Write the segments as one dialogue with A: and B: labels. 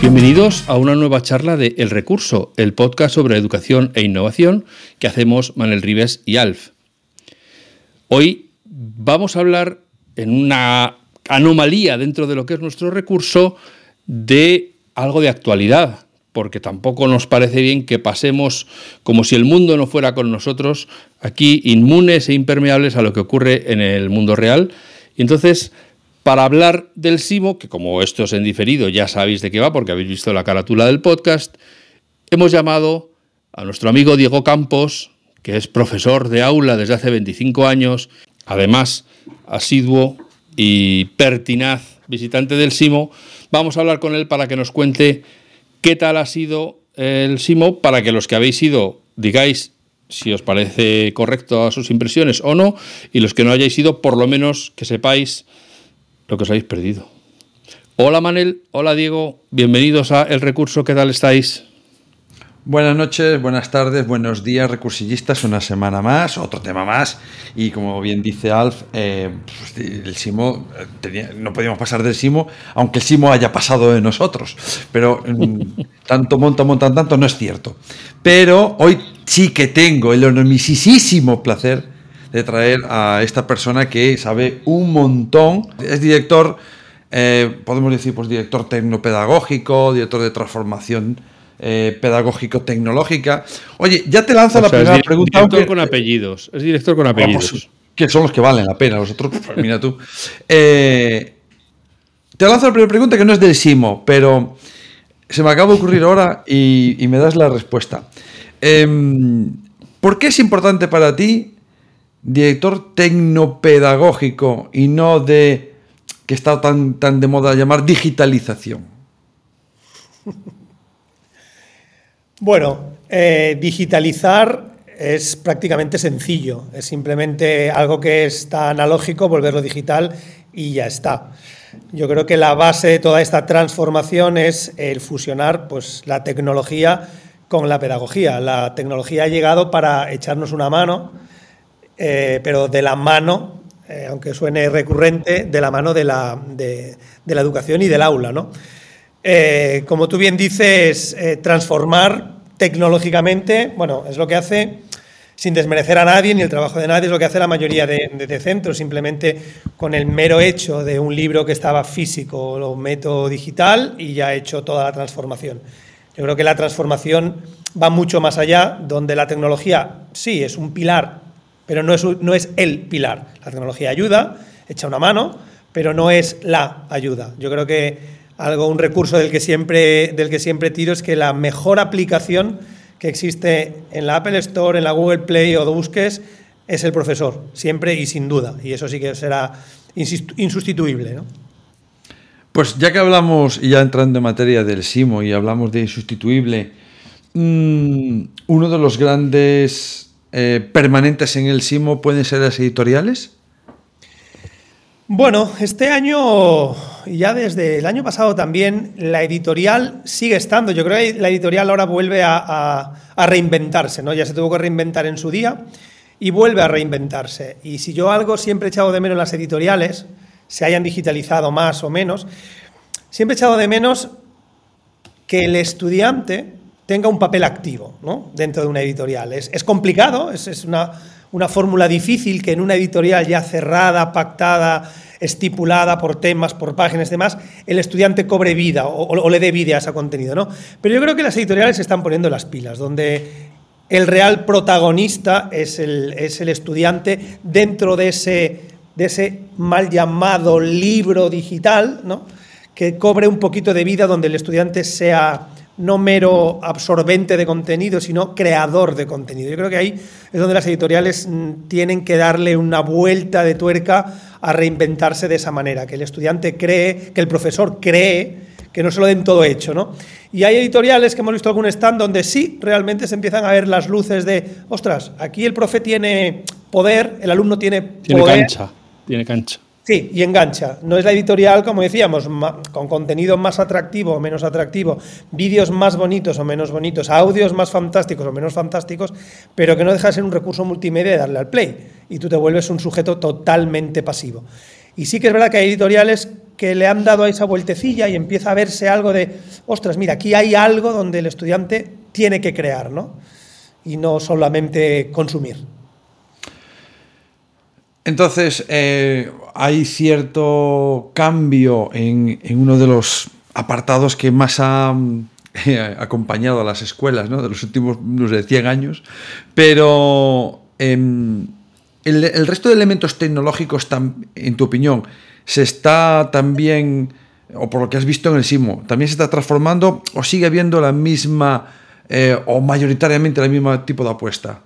A: Bienvenidos a una nueva charla de El Recurso, el podcast sobre educación e innovación que hacemos Manuel Rives y Alf. Hoy vamos a hablar en una anomalía dentro de lo que es nuestro recurso de algo de actualidad, porque tampoco nos parece bien que pasemos como si el mundo no fuera con nosotros, aquí inmunes e impermeables a lo que ocurre en el mundo real. Y entonces para hablar del SIMO, que como esto es en diferido ya sabéis de qué va porque habéis visto la carátula del podcast, hemos llamado a nuestro amigo Diego Campos, que es profesor de aula desde hace 25 años, además asiduo y pertinaz visitante del SIMO. Vamos a hablar con él para que nos cuente qué tal ha sido el SIMO, para que los que habéis ido digáis si os parece correcto a sus impresiones o no, y los que no hayáis ido, por lo menos que sepáis lo que os habéis perdido. Hola Manel, hola Diego, bienvenidos a El Recurso, ¿qué tal estáis?
B: Buenas noches, buenas tardes, buenos días, recursillistas. Una semana más, otro tema más. Y como bien dice Alf, eh, pues, el Simo, eh, no podíamos pasar del Simo, aunque el Simo haya pasado de nosotros. Pero mm, tanto monta, montan tanto, no es cierto. Pero hoy sí que tengo el enormisísimo placer de traer a esta persona que sabe un montón. Es director, eh, podemos decir, pues director tecnopedagógico, director de transformación eh, pedagógico-tecnológica. Oye, ya te lanzo la primera pregunta.
A: Director con apellidos. Es director con apellidos.
B: que son los que valen la pena. Los otros, pues mira tú. Eh, te lanzo la primera pregunta que no es del Simo, pero se me acaba de ocurrir ahora y, y me das la respuesta. Em, ¿Por qué es importante para ti director tecnopedagógico y no de que está tan, tan de moda llamar digitalización?
C: Bueno, eh, digitalizar es prácticamente sencillo, es simplemente algo que está analógico, volverlo digital y ya está. Yo creo que la base de toda esta transformación es el fusionar pues, la tecnología con la pedagogía. La tecnología ha llegado para echarnos una mano, eh, pero de la mano, eh, aunque suene recurrente, de la mano de la, de, la educación y del aula. ¿no? Eh, como tú bien dices, transformar tecnológicamente, bueno, es lo que hace, sin desmerecer a nadie ni el trabajo de nadie, es lo que hace la mayoría de, centros, simplemente con el mero hecho de un libro que estaba físico, lo meto digital y ya he hecho toda la transformación. Yo creo que la transformación va mucho más allá, donde la tecnología sí es un pilar pero no es, no es el pilar. La tecnología ayuda, echa una mano, pero no es la ayuda. Yo creo que algo, un recurso del que siempre, del que siempre tiro es que la mejor aplicación que existe en la Apple Store, en la Google Play o de busques es el profesor, siempre y sin duda. Y eso sí que será insustituible. ¿no?
B: Pues ya que hablamos, y ya entrando en materia del SIMO y hablamos de insustituible, mm, uno de los grandes eh, permanentes en el SIMO pueden ser las editoriales?
C: Bueno, este año, ya desde el año pasado también, la editorial sigue estando. Yo creo que la editorial ahora vuelve a, reinventarse, ¿no? Ya se tuvo que reinventar en su día y vuelve a reinventarse. Y si yo algo siempre he echado de menos las editoriales, se hayan digitalizado más o menos, siempre he echado de menos que el estudiante tenga un papel activo dentro de una editorial. Es, complicado, es, una, fórmula difícil que en una editorial ya cerrada, pactada, estipulada por temas, por páginas y demás, el estudiante cobre vida o, le dé vida a ese contenido. ¿no? Pero yo creo que las editoriales se están poniendo las pilas, donde el real protagonista es el, es el estudiante dentro de ese, de ese mal llamado libro digital, ¿no? que cobre un poquito de vida, donde el estudiante sea no mero absorbente de contenido, sino creador de contenido. Yo creo que ahí es donde las editoriales mm, tienen que darle una vuelta de tuerca a reinventarse de esa manera, que el estudiante cree, que el profesor cree que no se lo den todo hecho, ¿no? Y hay editoriales que hemos visto algún stand donde sí realmente se empiezan a ver las luces de, ostras, aquí el profe tiene poder, el alumno tiene,
A: tiene cancha, tiene cancha.
C: Sí, y engancha. No es la editorial, como decíamos, con contenido más atractivo o menos atractivo, vídeos más bonitos o menos bonitos, audios más fantásticos o menos fantásticos, pero que no deja de ser un recurso multimedia de darle al play. Y tú te vuelves un sujeto totalmente pasivo. Y sí que es verdad que hay editoriales que le han dado a esa vueltecilla y empieza a verse algo de, ostras, mira, aquí hay algo donde el estudiante tiene que crear, ¿no? Y no solamente consumir.
B: Entonces, eh, hay cierto cambio en, uno de los apartados que más ha eh, acompañado a las escuelas de los últimos, no sé, 100 años, pero em, el, resto de elementos tecnológicos, en tu opinión, se está también, o por lo que has visto en el SIMO, también se está transformando o sigue habiendo la misma eh, o mayoritariamente el mismo tipo de apuesta?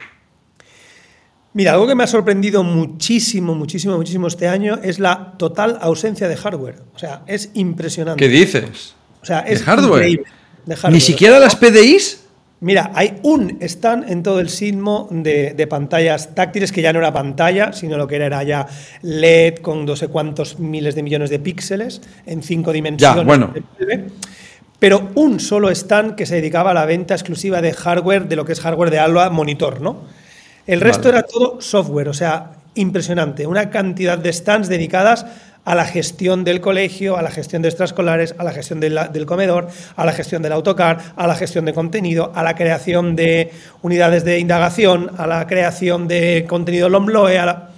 C: Mira, algo que me ha sorprendido muchísimo, muchísimo, muchísimo este año es la total ausencia de hardware. O sea, es impresionante.
B: ¿Qué dices?
C: O sea, es
B: ¿De hardware? ¿Ni siquiera las PDIs?
C: Mira, hay un stand en todo el sismo de, pantallas táctiles que ya no era pantalla, sino lo que era, era ya LED con no sé cuántos miles de millones de píxeles en cinco dimensiones.
B: Ya, bueno.
C: Pero un solo stand que se dedicaba a la venta exclusiva de hardware, de lo que es hardware de Alba monitor, ¿no? El resto era todo software, o sea, impresionante. Una cantidad de stands dedicadas a la gestión del colegio, a la gestión de extraescolares, a la gestión del comedor, a la gestión del autocar, a la gestión de contenido, a la creación de unidades de indagación, a la creación de contenido LOMLOE, a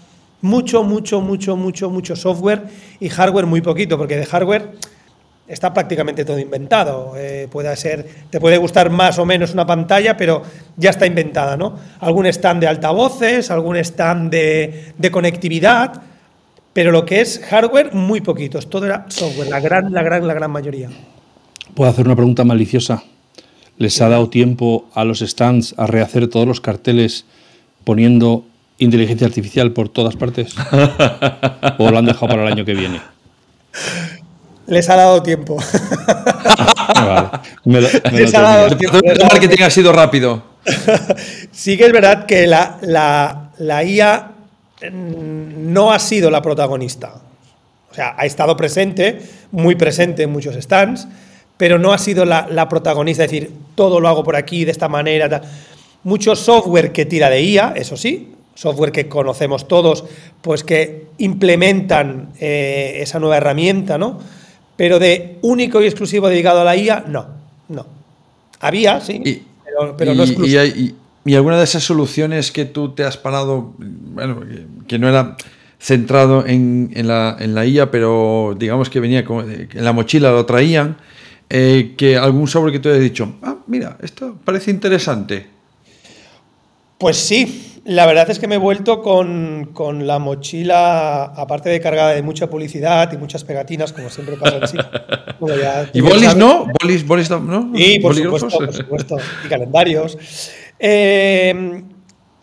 C: mucho, mucho, mucho, mucho, mucho software y hardware muy poquito, porque de hardware está prácticamente todo inventado. Eh, puede ser, te puede gustar más o menos una pantalla, pero ya está inventada, ¿no? Algún stand de altavoces, algún stand de, conectividad, pero lo que es hardware, muy poquitos. Todo era software, la gran, la gran, la gran mayoría.
A: ¿Puedo hacer una pregunta maliciosa? ¿Les ha dado tiempo a los stands a rehacer todos los carteles poniendo inteligencia artificial por todas partes? ¿O lo han dejado para el año que viene?
C: Les ha dado tiempo.
B: Les ha dado tiempo. El marketing ha sido rápido.
C: sí que es verdad que la, la, IA mm, no ha sido la protagonista. O sea, ha estado presente, muy presente en muchos stands, pero no ha sido la, protagonista, es decir, todo lo hago por aquí, de esta manera. Mucho software que tira de IA, eso sí, software que conocemos todos, pues que implementan eh, esa nueva herramienta, ¿no? Pero de único y exclusivo dedicado a la IA, no, no. Había, sí, pero, no exclusivo.
B: Y, alguna de esas soluciones que tú te has parado, bueno, que, no era centrado en, la, en, la, IA, pero digamos que venía en la mochila, lo traían, eh, que algún software que tú hayas dicho, ah, mira, esto parece interesante.
C: Pues sí, la verdad es que me he vuelto con, la mochila, aparte de cargada de mucha publicidad y muchas pegatinas, como siempre pasa en sí.
B: ¿Y bolis no? ¿Bolis, bolis no?
C: Sí, por supuesto, por supuesto. Y calendarios. Eh,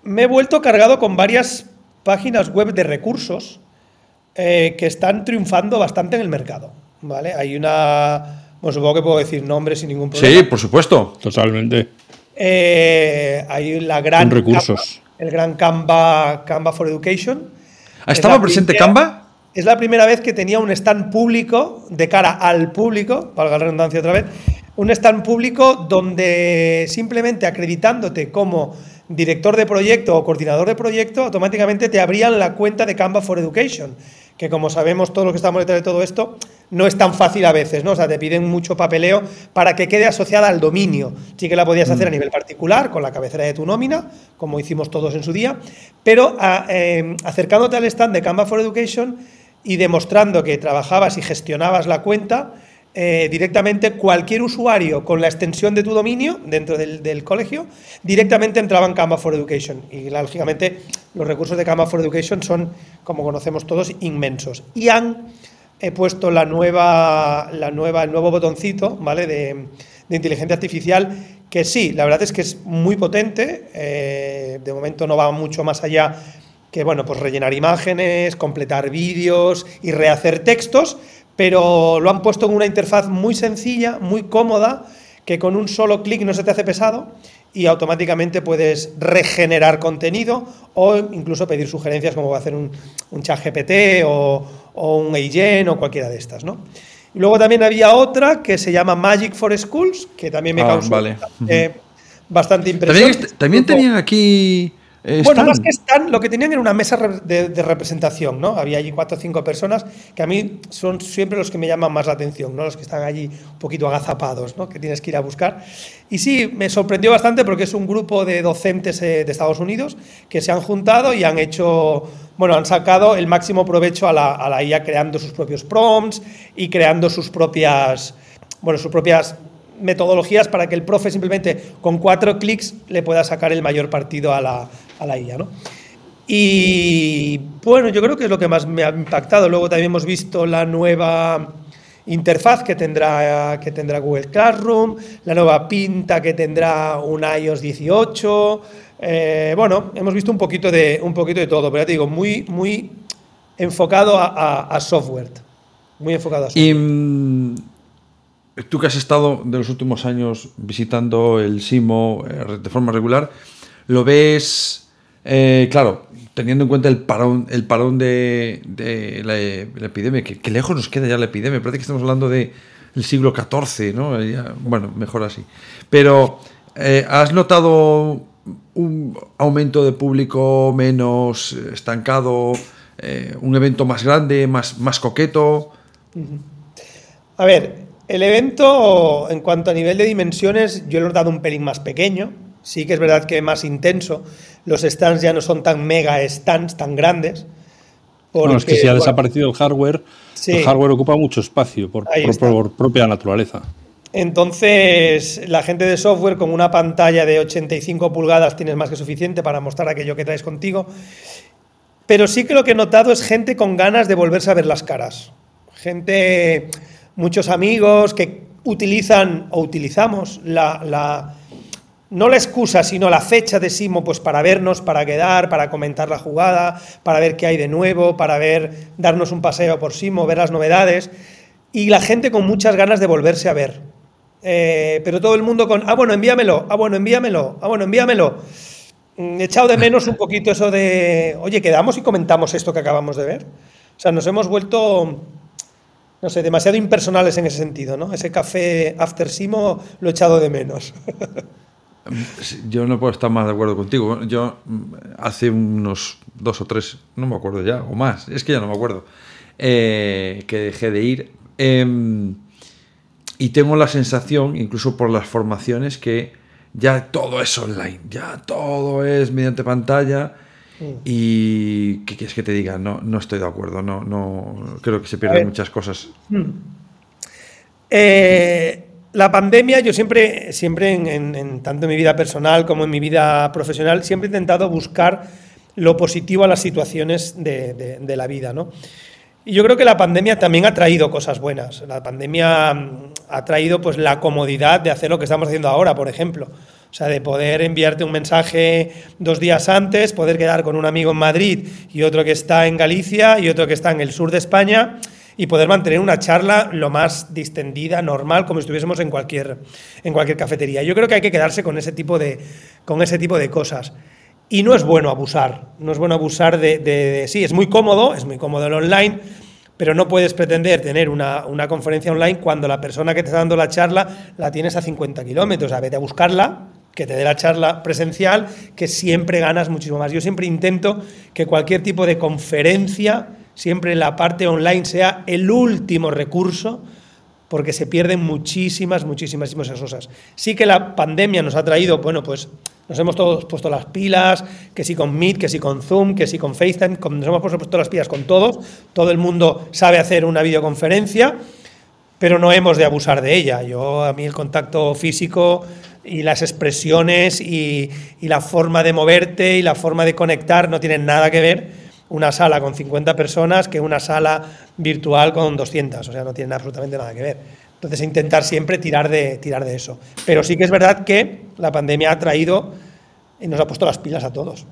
C: me he vuelto cargado con varias páginas web de recursos eh, que están triunfando bastante en el mercado. ¿vale? Hay una. Bueno, supongo que puedo decir nombres sin ningún problema.
B: Sí, por supuesto.
A: Totalmente.
C: Eh, hay la gran.
A: recursos
C: el gran Canva, Canva for Education.
B: ¿Estaba presente Canva?
C: Es la primera vez que tenía un stand público, de cara al público, valga la redundancia otra vez, un stand público donde simplemente acreditándote como director de proyecto o coordinador de proyecto, automáticamente te abrían la cuenta de Canva for Education que como sabemos todos los que estamos detrás de todo esto, no es tan fácil a veces, ¿no? O sea, te piden mucho papeleo para que quede asociada al dominio. Sí que la podías hacer a mm. nivel particular, con la cabecera de tu nómina, como hicimos todos en su día, pero eh, acercándote al stand de Canva for Education y demostrando que trabajabas y gestionabas la cuenta, eh, directamente cualquier usuario con la extensión de tu dominio dentro del, colegio, directamente entraba en Canva for Education. Y lógicamente los recursos de Canva for Education son, como conocemos todos, inmensos. Y han puesto la nueva, la nueva, el nuevo botoncito ¿vale? de, inteligencia artificial, que sí, la verdad es que es muy potente, eh, de momento no va mucho más allá que bueno, pues rellenar imágenes, completar vídeos y rehacer textos, pero lo han puesto en una interfaz muy sencilla, muy cómoda, que con un solo clic no se te hace pesado y automáticamente puedes regenerar contenido o incluso pedir sugerencias como va a hacer un, un chat GPT o, un Agen o cualquiera de estas, ¿no? Y luego también había otra que se llama Magic for Schools, que también me ah, causó bastante, impresión.
B: También, también tenían aquí
C: bueno, más que están, lo que tenían era una mesa de, representación, ¿no? Había allí cuatro o cinco personas que a mí son siempre los que me llaman más la atención, ¿no? Los que están allí un poquito agazapados, ¿no? Que tienes que ir a buscar. Y sí, me sorprendió bastante porque es un grupo de docentes eh, de Estados Unidos que se han juntado y han hecho, bueno, han sacado el máximo provecho a la, a la IA creando sus propios prompts y creando sus propias, bueno, sus propias metodologías para que el profe simplemente con cuatro clics le pueda sacar el mayor partido a la, a la IA. ¿no? Y bueno, yo creo que es lo que más me ha impactado. Luego también hemos visto la nueva interfaz que tendrá, que tendrá Google Classroom, la nueva pinta que tendrá un iOS 18. Eh, bueno, hemos visto un poquito de, un poquito de todo, pero ya te digo, muy, muy enfocado a, software. Muy enfocado a software.
B: Y mm, tú que has estado de los últimos años visitando el SIMO eh, de forma regular, ¿lo ves eh, claro, teniendo en cuenta el parón, el parón de, la, epidemia, que, lejos nos queda ya la epidemia, parece que estamos hablando del siglo XIV, ¿no? bueno, mejor así. Pero, eh, ¿has notado un aumento de público menos estancado, eh, un evento más grande, más, más coqueto?
C: A ver, el evento, en cuanto a nivel de dimensiones, yo lo he dado un pelín más pequeño, sí que es verdad que es más intenso, los stands ya no son tan mega stands, tan grandes.
A: bueno, es que si ha desaparecido el hardware, el hardware ocupa mucho espacio por, propia naturaleza.
C: Entonces, la gente de software con una pantalla de 85 pulgadas tienes más que suficiente para mostrar aquello que traes contigo. Pero sí que lo que he notado es gente con ganas de volverse a ver las caras. Gente, muchos amigos que utilizan o utilizamos la no la excusa, sino la fecha de Simo, pues para vernos, para quedar, para comentar la jugada, para ver qué hay de nuevo, para ver, darnos un paseo por Simo, ver las novedades, y la gente con muchas ganas de volverse a ver. Eh, pero todo el mundo con, ah, bueno, envíamelo, ah, bueno, envíamelo, ah, bueno, envíamelo. Mm, he echado de menos un poquito eso de, oye, quedamos y comentamos esto que acabamos de ver. O sea, nos hemos vuelto, no sé, demasiado impersonales en ese sentido, ¿no? Ese café after Simo lo he echado de menos.
B: Yo no puedo estar más de acuerdo contigo. Yo mm, hace unos dos o tres, no me acuerdo ya, o más, es que ya no me acuerdo, eh, que dejé de ir. Em, y tengo la sensación, incluso por las formaciones, que ya todo es online, ya todo es mediante pantalla. Mm. Y ¿qué quieres que te diga? No, no estoy de acuerdo, no, no creo que se pierden muchas cosas. Mm.
C: Eh, la pandemia, yo siempre, siempre en, tanto en mi vida personal como en mi vida profesional, siempre he intentado buscar lo positivo a las situaciones de, la vida, ¿no? Y yo creo que la pandemia también ha traído cosas buenas. La pandemia mm, ha traído pues, la comodidad de hacer lo que estamos haciendo ahora, por ejemplo. O sea, de poder enviarte un mensaje dos días antes, poder quedar con un amigo en Madrid y otro que está en Galicia y otro que está en el sur de España y poder mantener una charla lo más distendida, normal, como si estuviésemos en cualquier, en cualquier cafetería. Yo creo que hay que quedarse con ese tipo de, con ese tipo de cosas. Y no es bueno abusar, no es bueno abusar de, Sí, es muy cómodo, es muy cómodo el online, pero no puedes pretender tener una, una, conferencia online cuando la persona que te está dando la charla la tienes a 50 kilómetros. A vete a buscarla, que te dé la charla presencial, que siempre ganas muchísimo más. Yo siempre intento que cualquier tipo de conferencia siempre la parte online sea el último recurso, porque se pierden muchísimas, muchísimas, muchísimas cosas. Sí que la pandemia nos ha traído, bueno, pues nos hemos todos puesto las pilas, que sí con Meet, que sí con Zoom, que sí con FaceTime, nos hemos puesto las pilas con todos, todo el mundo sabe hacer una videoconferencia, pero no hemos de abusar de ella. Yo, a mí el contacto físico y las expresiones y la forma de moverte y la forma de conectar no tienen nada que ver una sala con 50 personas que una sala virtual con 200, o sea, no tiene absolutamente nada que ver. Entonces, intentar siempre tirar de, tirar de eso. Pero sí que es verdad que la pandemia ha traído y nos ha puesto las pilas a todos.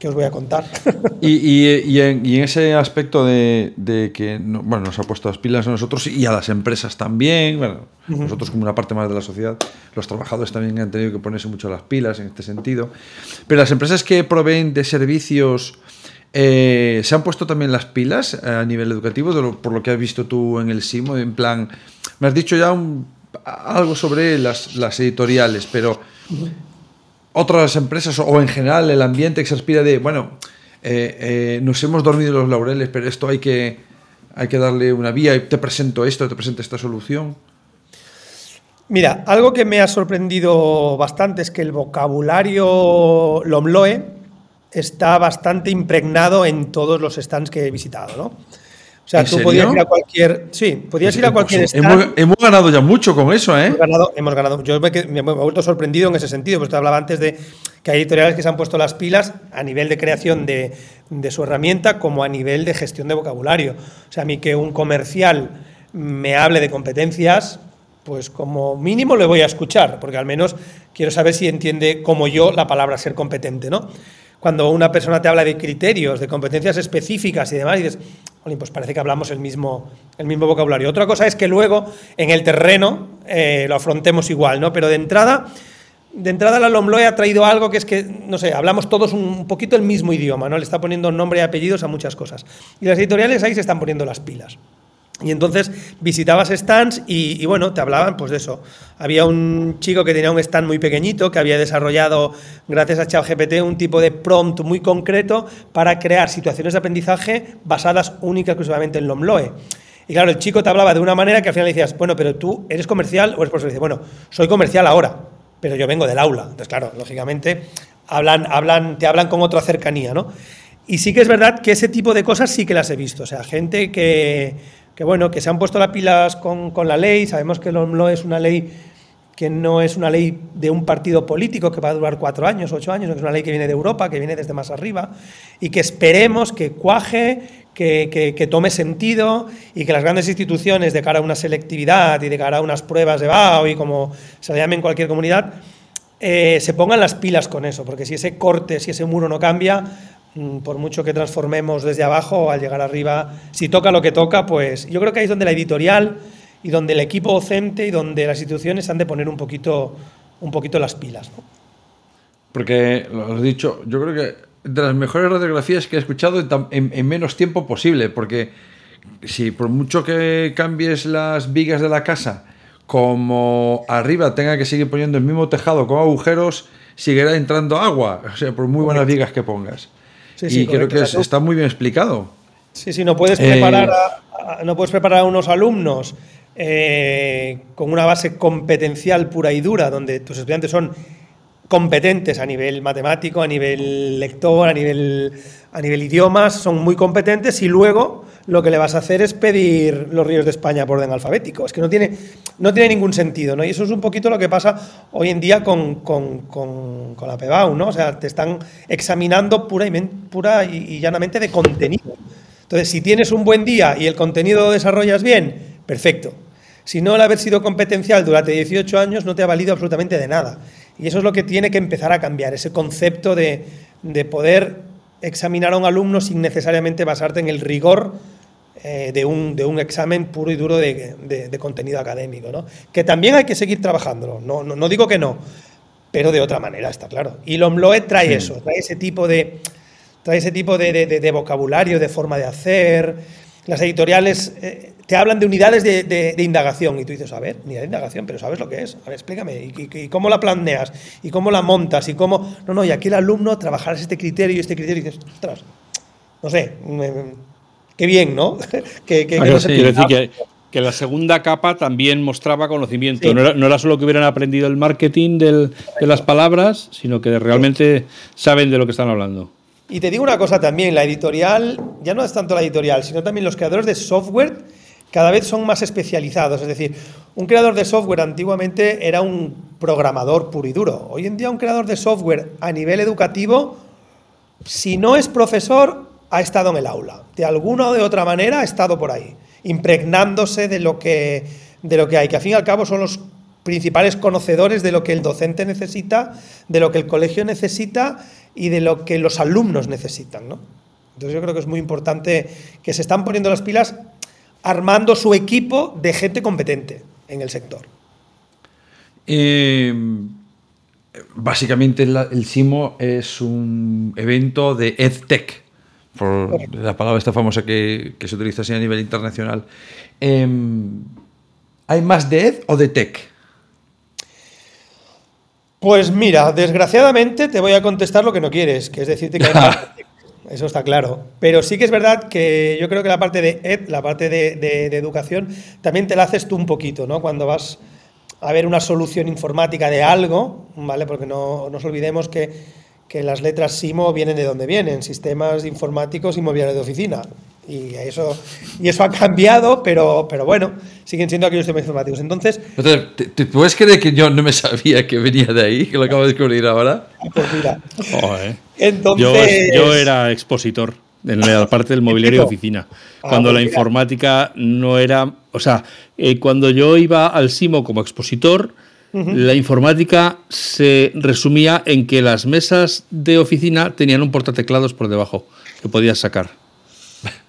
C: que os voy a contar.
B: Y, en, ese aspecto de, que bueno, nos ha puesto las pilas a nosotros y a las empresas también, bueno, nosotros como una parte más de la sociedad, los trabajadores también han tenido que ponerse mucho las pilas en este sentido, pero las empresas que proveen de servicios... Eh, ¿Se han puesto también las pilas a nivel educativo, por lo que has visto tú en el SIMO? En plan, me has dicho ya algo sobre las, editoriales, pero otras empresas o en general el ambiente que se aspira de, bueno, eh, eh, nos hemos dormido los laureles, pero esto hay que, hay que darle una vía te presento esto, te presento esta solución.
C: Mira, algo que me ha sorprendido bastante es que el vocabulario Lomloe está bastante impregnado en todos los stands que he visitado, ¿no?
B: O sea, tú
C: podías ir a cualquier. Sí, podías ir a cualquier
B: stand. Hemos, ganado ya mucho con eso, ¿eh?
C: Hemos ganado. Hemos ganado. Yo me, he vuelto sorprendido en ese sentido, porque te hablaba antes de que hay editoriales que se han puesto las pilas a nivel de creación de, de su herramienta como a nivel de gestión de vocabulario. O sea, a mí que un comercial me hable de competencias, pues como mínimo le voy a escuchar, porque al menos quiero saber si entiende como yo la palabra ser competente, ¿no? Cuando una persona te habla de criterios, de competencias específicas y demás, dices, pues parece que hablamos el mismo, el mismo vocabulario. Otra cosa es que luego en el terreno eh, lo afrontemos igual, ¿no? Pero de entrada, de entrada la Lomloe ha traído algo que es que, no sé, hablamos todos un poquito el mismo idioma, ¿no? Le está poniendo nombre y apellidos a muchas cosas. Y las editoriales ahí se están poniendo las pilas. Y entonces visitabas stands y, bueno, te hablaban pues de eso. Había un chico que tenía un stand muy pequeñito que había desarrollado, gracias a ChatGPT, un tipo de prompt muy concreto para crear situaciones de aprendizaje basadas única y exclusivamente en Lomloe. Y claro, el chico te hablaba de una manera que al final le decías, bueno, pero tú eres comercial o eres profesor. Y dice, bueno, soy comercial ahora, pero yo vengo del aula. Entonces, claro, lógicamente hablan, hablan, te hablan con otra cercanía, ¿no? Y sí que es verdad que ese tipo de cosas sí que las he visto. O sea, gente que que bueno, que se han puesto las pilas con, la ley, sabemos que no es una ley que no es una ley de un partido político que va a durar cuatro años, ocho años, es una ley que viene de Europa, que viene desde más arriba, y que esperemos que cuaje, que, tome sentido y que las grandes instituciones de cara a una selectividad y de cara a unas pruebas de BAO y como se le llame en cualquier comunidad, eh, se pongan las pilas con eso, porque si ese corte, si ese muro no cambia, por mucho que transformemos desde abajo, al llegar arriba, si toca lo que toca, pues yo creo que ahí es donde la editorial y donde el equipo docente y donde las instituciones han de poner un poquito, un poquito las pilas.
B: Porque, lo has dicho, yo creo que de las mejores radiografías que he escuchado en, menos tiempo posible, porque si por mucho que cambies las vigas de la casa, como arriba tenga que seguir poniendo el mismo tejado con agujeros, seguirá entrando agua, o sea, por muy buenas vigas que pongas y creo que está muy bien explicado.
C: Sí, sí, no puedes preparar a, no puedes preparar a unos alumnos eh, con una base competencial pura y dura, donde tus estudiantes son competentes a nivel matemático, a nivel lector, a nivel, a nivel idiomas, son muy competentes y luego lo que le vas a hacer es pedir los ríos de España por orden alfabético. Es que no tiene, no tiene ningún sentido, ¿no? Y eso es un poquito lo que pasa hoy en día con, con, con, la PEBAU, ¿no? O sea, te están examinando pura y, pura y, llanamente de contenido. Entonces, si tienes un buen día y el contenido lo desarrollas bien, perfecto. Si no, el haber sido competencial durante 18 años no te ha valido absolutamente de nada. Y eso es lo que tiene que empezar a cambiar, ese concepto de, de poder examinar a un alumno sin necesariamente basarte en el rigor eh, de, un, de, un, examen puro y duro de, de, contenido académico, ¿no? que también hay que seguir trabajándolo, no, no, no, digo que no, pero de otra manera, está claro. Y Lomloe trae eso, trae ese tipo de, trae ese tipo de, vocabulario, de forma de hacer. Las editoriales eh, te hablan de unidades de, indagación y tú dices, a ver, unidad de indagación, pero ¿sabes lo que es? A ver, explícame, ¿y, cómo la planeas? ¿Y cómo la montas? ¿Y cómo...? No, no, y aquí el alumno trabajarás este criterio y este criterio y dices, ostras, no sé, qué bien, ¿no?
A: que, que, decir que, que, la segunda capa también mostraba conocimiento. No, era, solo que hubieran aprendido el marketing de las palabras, sino que realmente saben de lo que están hablando.
C: Y te digo una cosa también, la editorial, ya no es tanto la editorial, sino también los creadores de software cada vez son más especializados. Es decir, un creador de software antiguamente era un programador puro y duro. Hoy en día un creador de software a nivel educativo, si no es profesor, ha estado en el aula. De alguna o de otra manera ha estado por ahí, impregnándose de lo que, de lo que hay, que al fin y al cabo son los principales conocedores de lo que el docente necesita, de lo que el colegio necesita y de lo que los alumnos necesitan. ¿no? Entonces yo creo que es muy importante que se están poniendo las pilas armando su equipo de gente competente en el sector.
B: Eh, básicamente el SIMO es un evento de EdTech, por la palabra esta famosa que, se utiliza así a nivel internacional. Em, ¿Hay más de Ed o de Tech?
C: Pues mira, desgraciadamente te voy a contestar lo que no quieres, que es decirte que hay más Eso está claro. Pero sí que es verdad que yo creo que la parte de la parte de, educación, también te la haces tú un poquito, ¿no? Cuando vas a ver una solución informática de algo, ¿vale? Porque no nos olvidemos que, que las letras SIMO vienen de donde vienen, sistemas informáticos inmobiliarios de oficina. Y eso, y eso ha cambiado, pero, pero bueno, siguen siendo aquellos sistemas informáticos. Entonces.
B: ¿Te, puedes creer que yo no me sabía que venía de ahí, que lo acabo de descubrir ahora?
C: Pues mira.
A: Entonces... Yo, era expositor en la parte del mobiliario de oficina. Ah, cuando pues la informática no era. O sea, eh, cuando yo iba al SIMO como expositor, la informática se resumía en que las mesas de oficina tenían un portateclados por debajo que podías sacar.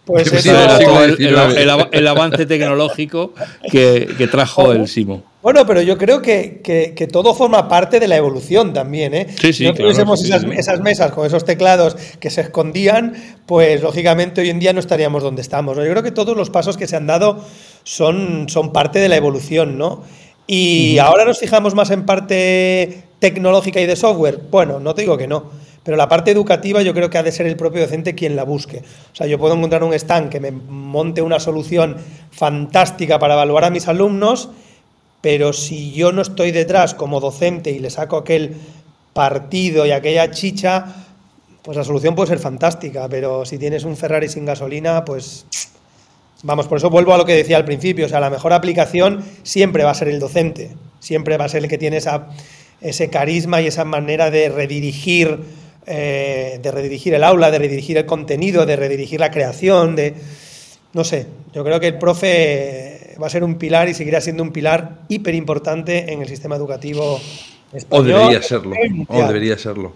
A: Pues eso era todo el, avance tecnológico que, trajo el Simo.
C: Bueno, pero yo creo que, todo forma parte de la evolución también, ¿eh?
A: Sí, sí,
C: si no esas, mesas con esos teclados que se escondían, pues lógicamente hoy en día no estaríamos donde estamos. Yo creo que todos los pasos que se han dado son, son parte de la evolución, ¿no? Y ahora nos fijamos más en parte tecnológica y de software. Bueno, no te digo que no pero la parte educativa yo creo que ha de ser el propio docente quien la busque. O sea, yo puedo encontrar un stand que me monte una solución fantástica para evaluar a mis alumnos, pero si yo no estoy detrás como docente y le saco aquel partido y aquella chicha, pues la solución puede ser fantástica, pero si tienes un Ferrari sin gasolina, pues vamos, por eso vuelvo a lo que decía al principio, o sea, la mejor aplicación siempre va a ser el docente, siempre va a ser el que tiene esa, ese carisma y esa manera de redirigir eh, de redirigir el aula, de redirigir el contenido, de redirigir la creación, de... No sé, yo creo que el profe va a ser un pilar y seguirá siendo un pilar hiper importante en el sistema educativo español.
B: O debería serlo, o debería serlo.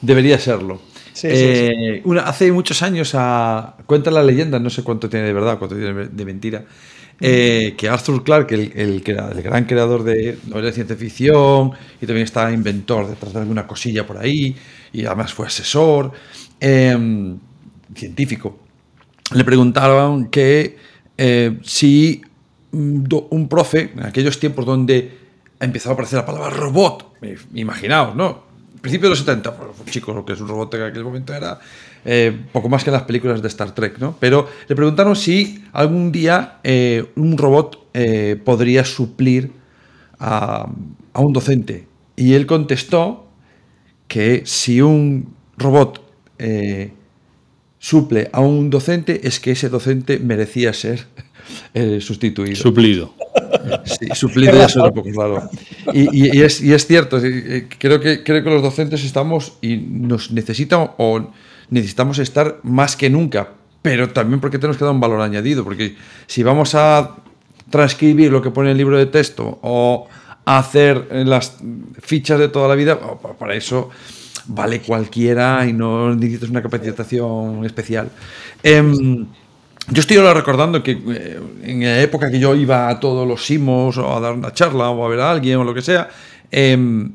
B: Debería serlo. Eh, hace muchos años, a, cuenta la leyenda, no sé cuánto tiene de verdad, cuánto tiene de mentira, eh, que Arthur Clarke, el, el, el, gran creador de novelas de ciencia ficción y también está inventor detrás de alguna cosilla por ahí, y además fue asesor em, científico, le preguntaron que eh, si un profe, en aquellos tiempos donde empezaba a aparecer la palabra robot, imaginaos, ¿no? Principio de los 70, pues, chicos, lo que es un robot en aquel momento era eh, poco más que las películas de Star Trek, ¿no? Pero le preguntaron si algún día eh, un robot podría suplir a, a un docente. Y él contestó que si un robot eh, suple a un docente es que ese docente merecía ser eh, sustituido.
A: Suplido.
B: Sí, suplido ya suena un poco claro. Y, es, cierto, eh, creo que, creo que los docentes estamos y nos necesitan o necesitamos estar más que nunca, pero también porque tenemos que dar un valor añadido, porque si vamos a transcribir lo que pone el libro de texto o hacer las fichas de toda la vida, para eso vale cualquiera y no necesitas una capacitación especial. Em, yo estoy ahora recordando que eh, en la época que yo iba a todos los simos o a dar una charla o a ver a alguien o lo que sea, em,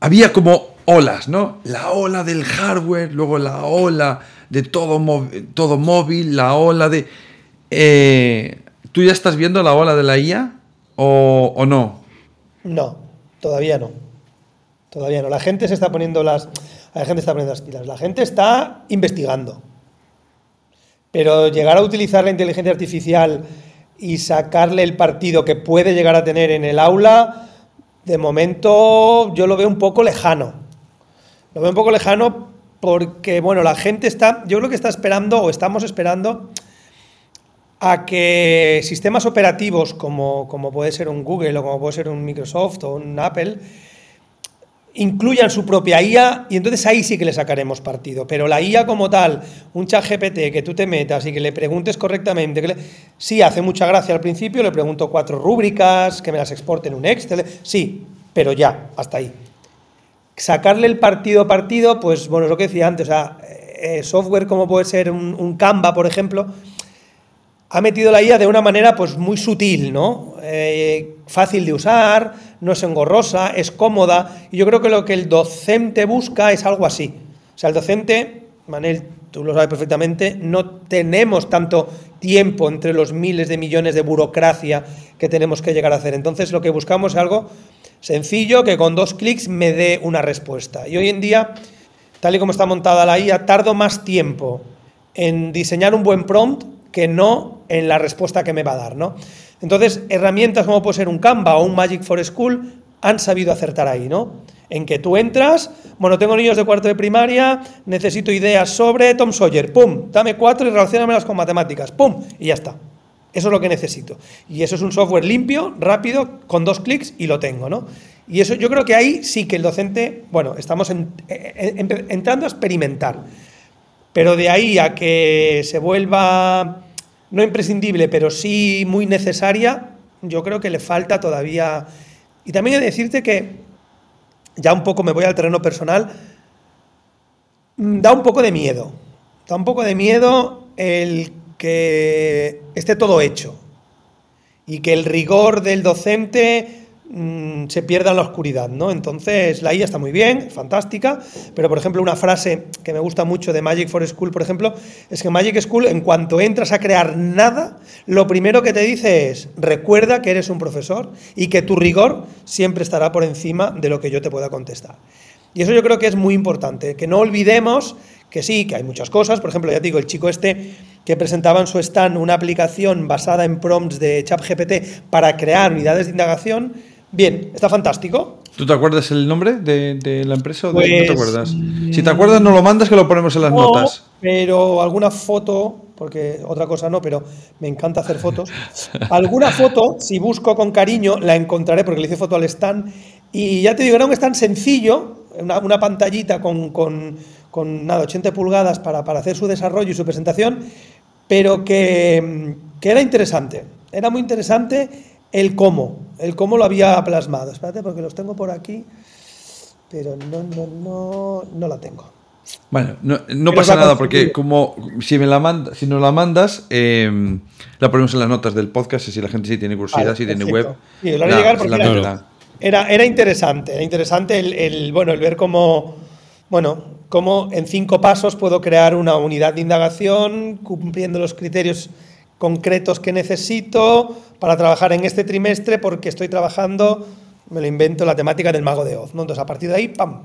B: había como olas, ¿no? La ola del hardware, luego la ola de todo, todo móvil, la ola de... Eh, ¿Tú ya estás viendo la ola de la IA o no?
C: No, todavía no. Todavía no. La gente se está poniendo las. La gente está poniendo las pilas. La gente está investigando. Pero llegar a utilizar la inteligencia artificial y sacarle el partido que puede llegar a tener en el aula, de momento yo lo veo un poco lejano. Lo veo un poco lejano porque, bueno, la gente está, yo creo que está esperando o estamos esperando a que sistemas operativos como, como puede ser un Google o como puede ser un Microsoft o un Apple incluyan su propia IA y entonces ahí sí que le sacaremos partido. Pero la IA como tal, un chat GPT que tú te metas y que le preguntes correctamente, sí, hace mucha gracia al principio, le pregunto cuatro rúbricas, que me las exporte en un Excel, sí, pero ya, hasta ahí. Sacarle el partido a partido, pues bueno, es lo que decía antes, o sea, eh, software como puede ser un Canva, por ejemplo, ha metido la IA de una manera pues muy sutil, ¿no? Eh, fácil de usar, no es engorrosa, es cómoda, y yo creo que lo que el docente busca es algo así. O sea, el docente, Manel, tú lo sabes perfectamente, no tenemos tanto tiempo entre los miles de millones de burocracia que tenemos que llegar a hacer. Entonces, lo que buscamos es algo sencillo que con dos clics me dé una respuesta. Y hoy en día, tal y como está montada la IA, tardo más tiempo en diseñar un buen prompt que no en la respuesta que me va a dar, ¿no? Entonces, herramientas como puede ser un Canva o un Magic for School han sabido acertar ahí, ¿no? En que tú entras, bueno, tengo niños de cuarto de primaria, necesito ideas sobre Tom Sawyer, pum, dame cuatro y relacionamelas con matemáticas, pum, y ya está. Eso es lo que necesito. Y eso es un software limpio, rápido, con dos clics y lo tengo, ¿no? Y eso yo creo que ahí sí que el docente, bueno, estamos entrando a experimentar. Pero de ahí a que se vuelva no imprescindible, pero sí muy necesaria, yo creo que le falta todavía. Y también he de decirte que, ya un poco me voy al terreno personal, mm, da un poco de miedo. Da un poco de miedo el que esté todo hecho y que el rigor del docente Mm, se pierda en la oscuridad, ¿no? Entonces, la IA está muy bien, fantástica, pero por ejemplo, una frase que me gusta mucho de Magic for School, por ejemplo, es que Magic School, en cuanto entras a crear nada, lo primero que te dice es, recuerda que eres un profesor y que tu rigor siempre estará por encima de lo que yo te pueda contestar. Y eso yo creo que es muy importante, que no olvidemos que sí, que hay muchas cosas, por ejemplo, ya te digo, el chico este que presentaba en su stand una aplicación basada en prompts de ChatGPT para crear unidades de indagación, Bien, está fantástico.
B: ¿Tú te acuerdas el nombre de, la empresa o no te pues, acuerdas? Si te acuerdas, no lo mandas que lo ponemos en las notas.
C: Pero alguna foto, porque otra cosa no, pero me encanta hacer fotos. alguna foto, si busco con cariño, la encontraré porque le hice foto al stand. Y ya te digo, era un stand sencillo, una, pantallita con, con, nada, 80 pulgadas para, para, hacer su desarrollo y su presentación, pero que, que era interesante. Era muy interesante el cómo, el cómo lo había plasmado. Espérate, porque los tengo por aquí, pero no, no, no, no la tengo.
B: Bueno, no, pasa nada porque como si me la manda, si nos la mandas, em, la ponemos en las notas del podcast y si la gente sí tiene curiosidad, si tiene web.
C: Sí, lo llegar porque era, era, interesante, era interesante el, bueno, el ver cómo, bueno, cómo en cinco pasos puedo crear una unidad de indagación cumpliendo los criterios concretos que necesito para trabajar en este trimestre porque estoy trabajando, me lo invento, la temática del mago de Oz. ¿no? Entonces, a partir de ahí, ¡pam!,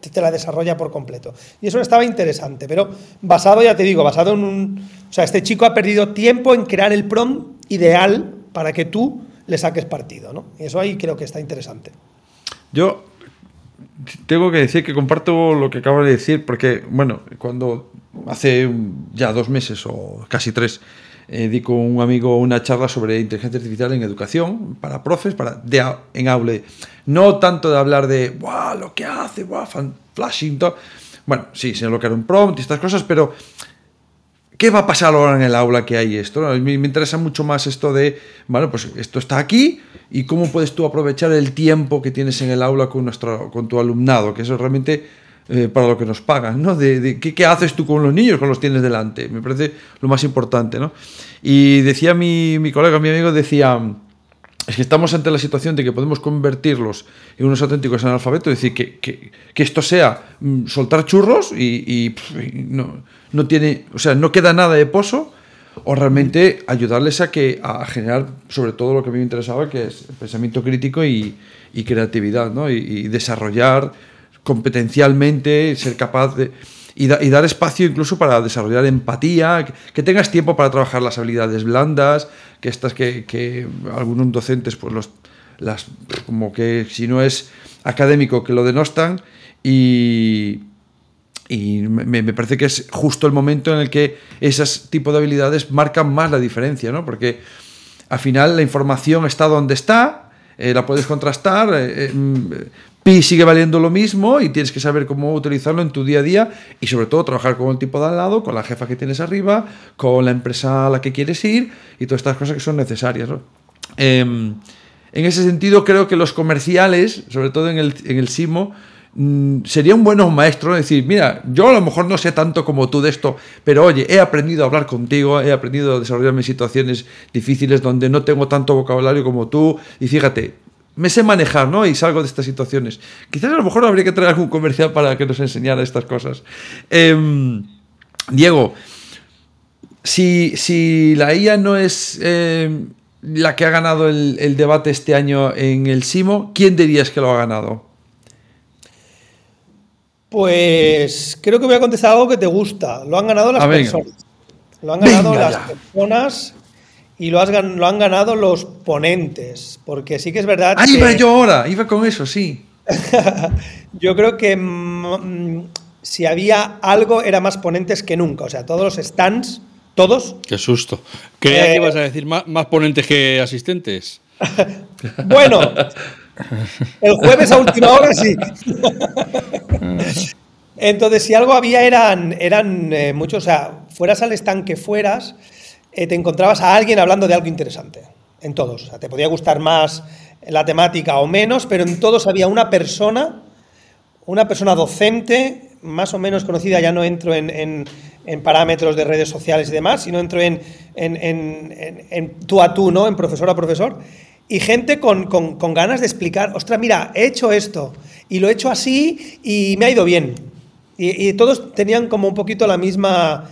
C: te la desarrolla por completo. Y eso estaba interesante, pero basado, ya te digo, basado en un... O sea, este chico ha perdido tiempo en crear el prom ideal para que tú le saques partido, ¿no? Y eso ahí creo que está interesante.
B: Yo tengo que decir que comparto lo que acabo de decir, porque, bueno, cuando hace ya dos meses o casi tres eh, con un amigo una charla sobre inteligencia artificial en educación para profes, para de, en aula. No tanto de hablar de ¡Wow, lo que hace, flashing, todo. Bueno, sí, sino lo que era un prompt y estas cosas, pero ¿qué va a pasar ahora en el aula que hay esto? Me, me, interesa mucho más esto de, bueno, pues esto está aquí y cómo puedes tú aprovechar el tiempo que tienes en el aula con, nuestro, con tu alumnado, que eso realmente eh, para lo que nos pagan, ¿no? De, ¿qué, haces tú con los niños cuando los tienes delante? Me parece lo más importante, ¿no? Y decía mi, mi colega, mi amigo, decía, es que estamos ante la situación de que podemos convertirlos en unos auténticos analfabetos, es decir, que, que, que esto sea mm, soltar churros y, no, no, tiene, o sea, no queda nada de pozo, o realmente ayudarles a, que, a generar sobre todo lo que a mí me interesaba, que es pensamiento crítico y, y creatividad, ¿no? y desarrollar competencialmente, ser capaz de... Y, dar espacio incluso para desarrollar empatía, que, tengas tiempo para trabajar las habilidades blandas, que estas que, algunos docentes, pues los, las, como que si no es académico, que lo denostan, y, y me, parece que es justo el momento en el que esas tipo de habilidades marcan más la diferencia, ¿no? Porque al final la información está donde está, eh, la puedes contrastar, eh, eh, Pi sigue valiendo lo mismo y tienes que saber cómo utilizarlo en tu día a día y sobre todo trabajar con el tipo de al lado, con la jefa que tienes arriba, con la empresa a la que quieres ir y todas estas cosas que son necesarias. Em, en ese sentido, creo que los comerciales, sobre todo en el, en el SIMO, mm, sería un buen maestro decir, mira, yo a lo mejor no sé tanto como tú de esto, pero oye, he aprendido a hablar contigo, he aprendido a desarrollarme situaciones difíciles donde no tengo tanto vocabulario como tú y fíjate, me sé manejar, ¿no? Y salgo de estas situaciones. Quizás a lo mejor habría que traer algún comercial para que nos enseñara estas cosas. Em, Diego, si, si, la IA no es em, la que ha ganado el, debate este año en el SIMO, ¿quién dirías que lo ha ganado?
C: Pues creo que voy a contestar algo que te gusta. Lo han ganado las ah, personas. Lo han ganado las personas y lo, has, lo han ganado los ponentes, porque sí que es verdad.
B: Ahí iba yo ahora, iba con eso, sí.
C: yo creo que mm, si había algo era más ponentes que nunca, o sea, todos los stands, todos.
A: Qué susto. ¿Qué eh, ibas a decir? ¿Más, ¿Más ponentes que asistentes?
C: bueno, el jueves a última hora sí. Entonces, si algo había eran, eran eh, muchos, o sea, fueras al stand que fueras, eh, te encontrabas a alguien hablando de algo interesante. En todos. O te podía gustar más la temática o menos, pero en todos había una persona, una persona docente, más o menos conocida, ya no entro en, parámetros de redes sociales y demás, sino entro en, en, tú a tú, ¿no? En profesor a profesor. Y gente con, ganas de explicar, ostras, mira, he hecho esto y lo he hecho así y me ha ido bien. Y, todos tenían como un poquito la misma,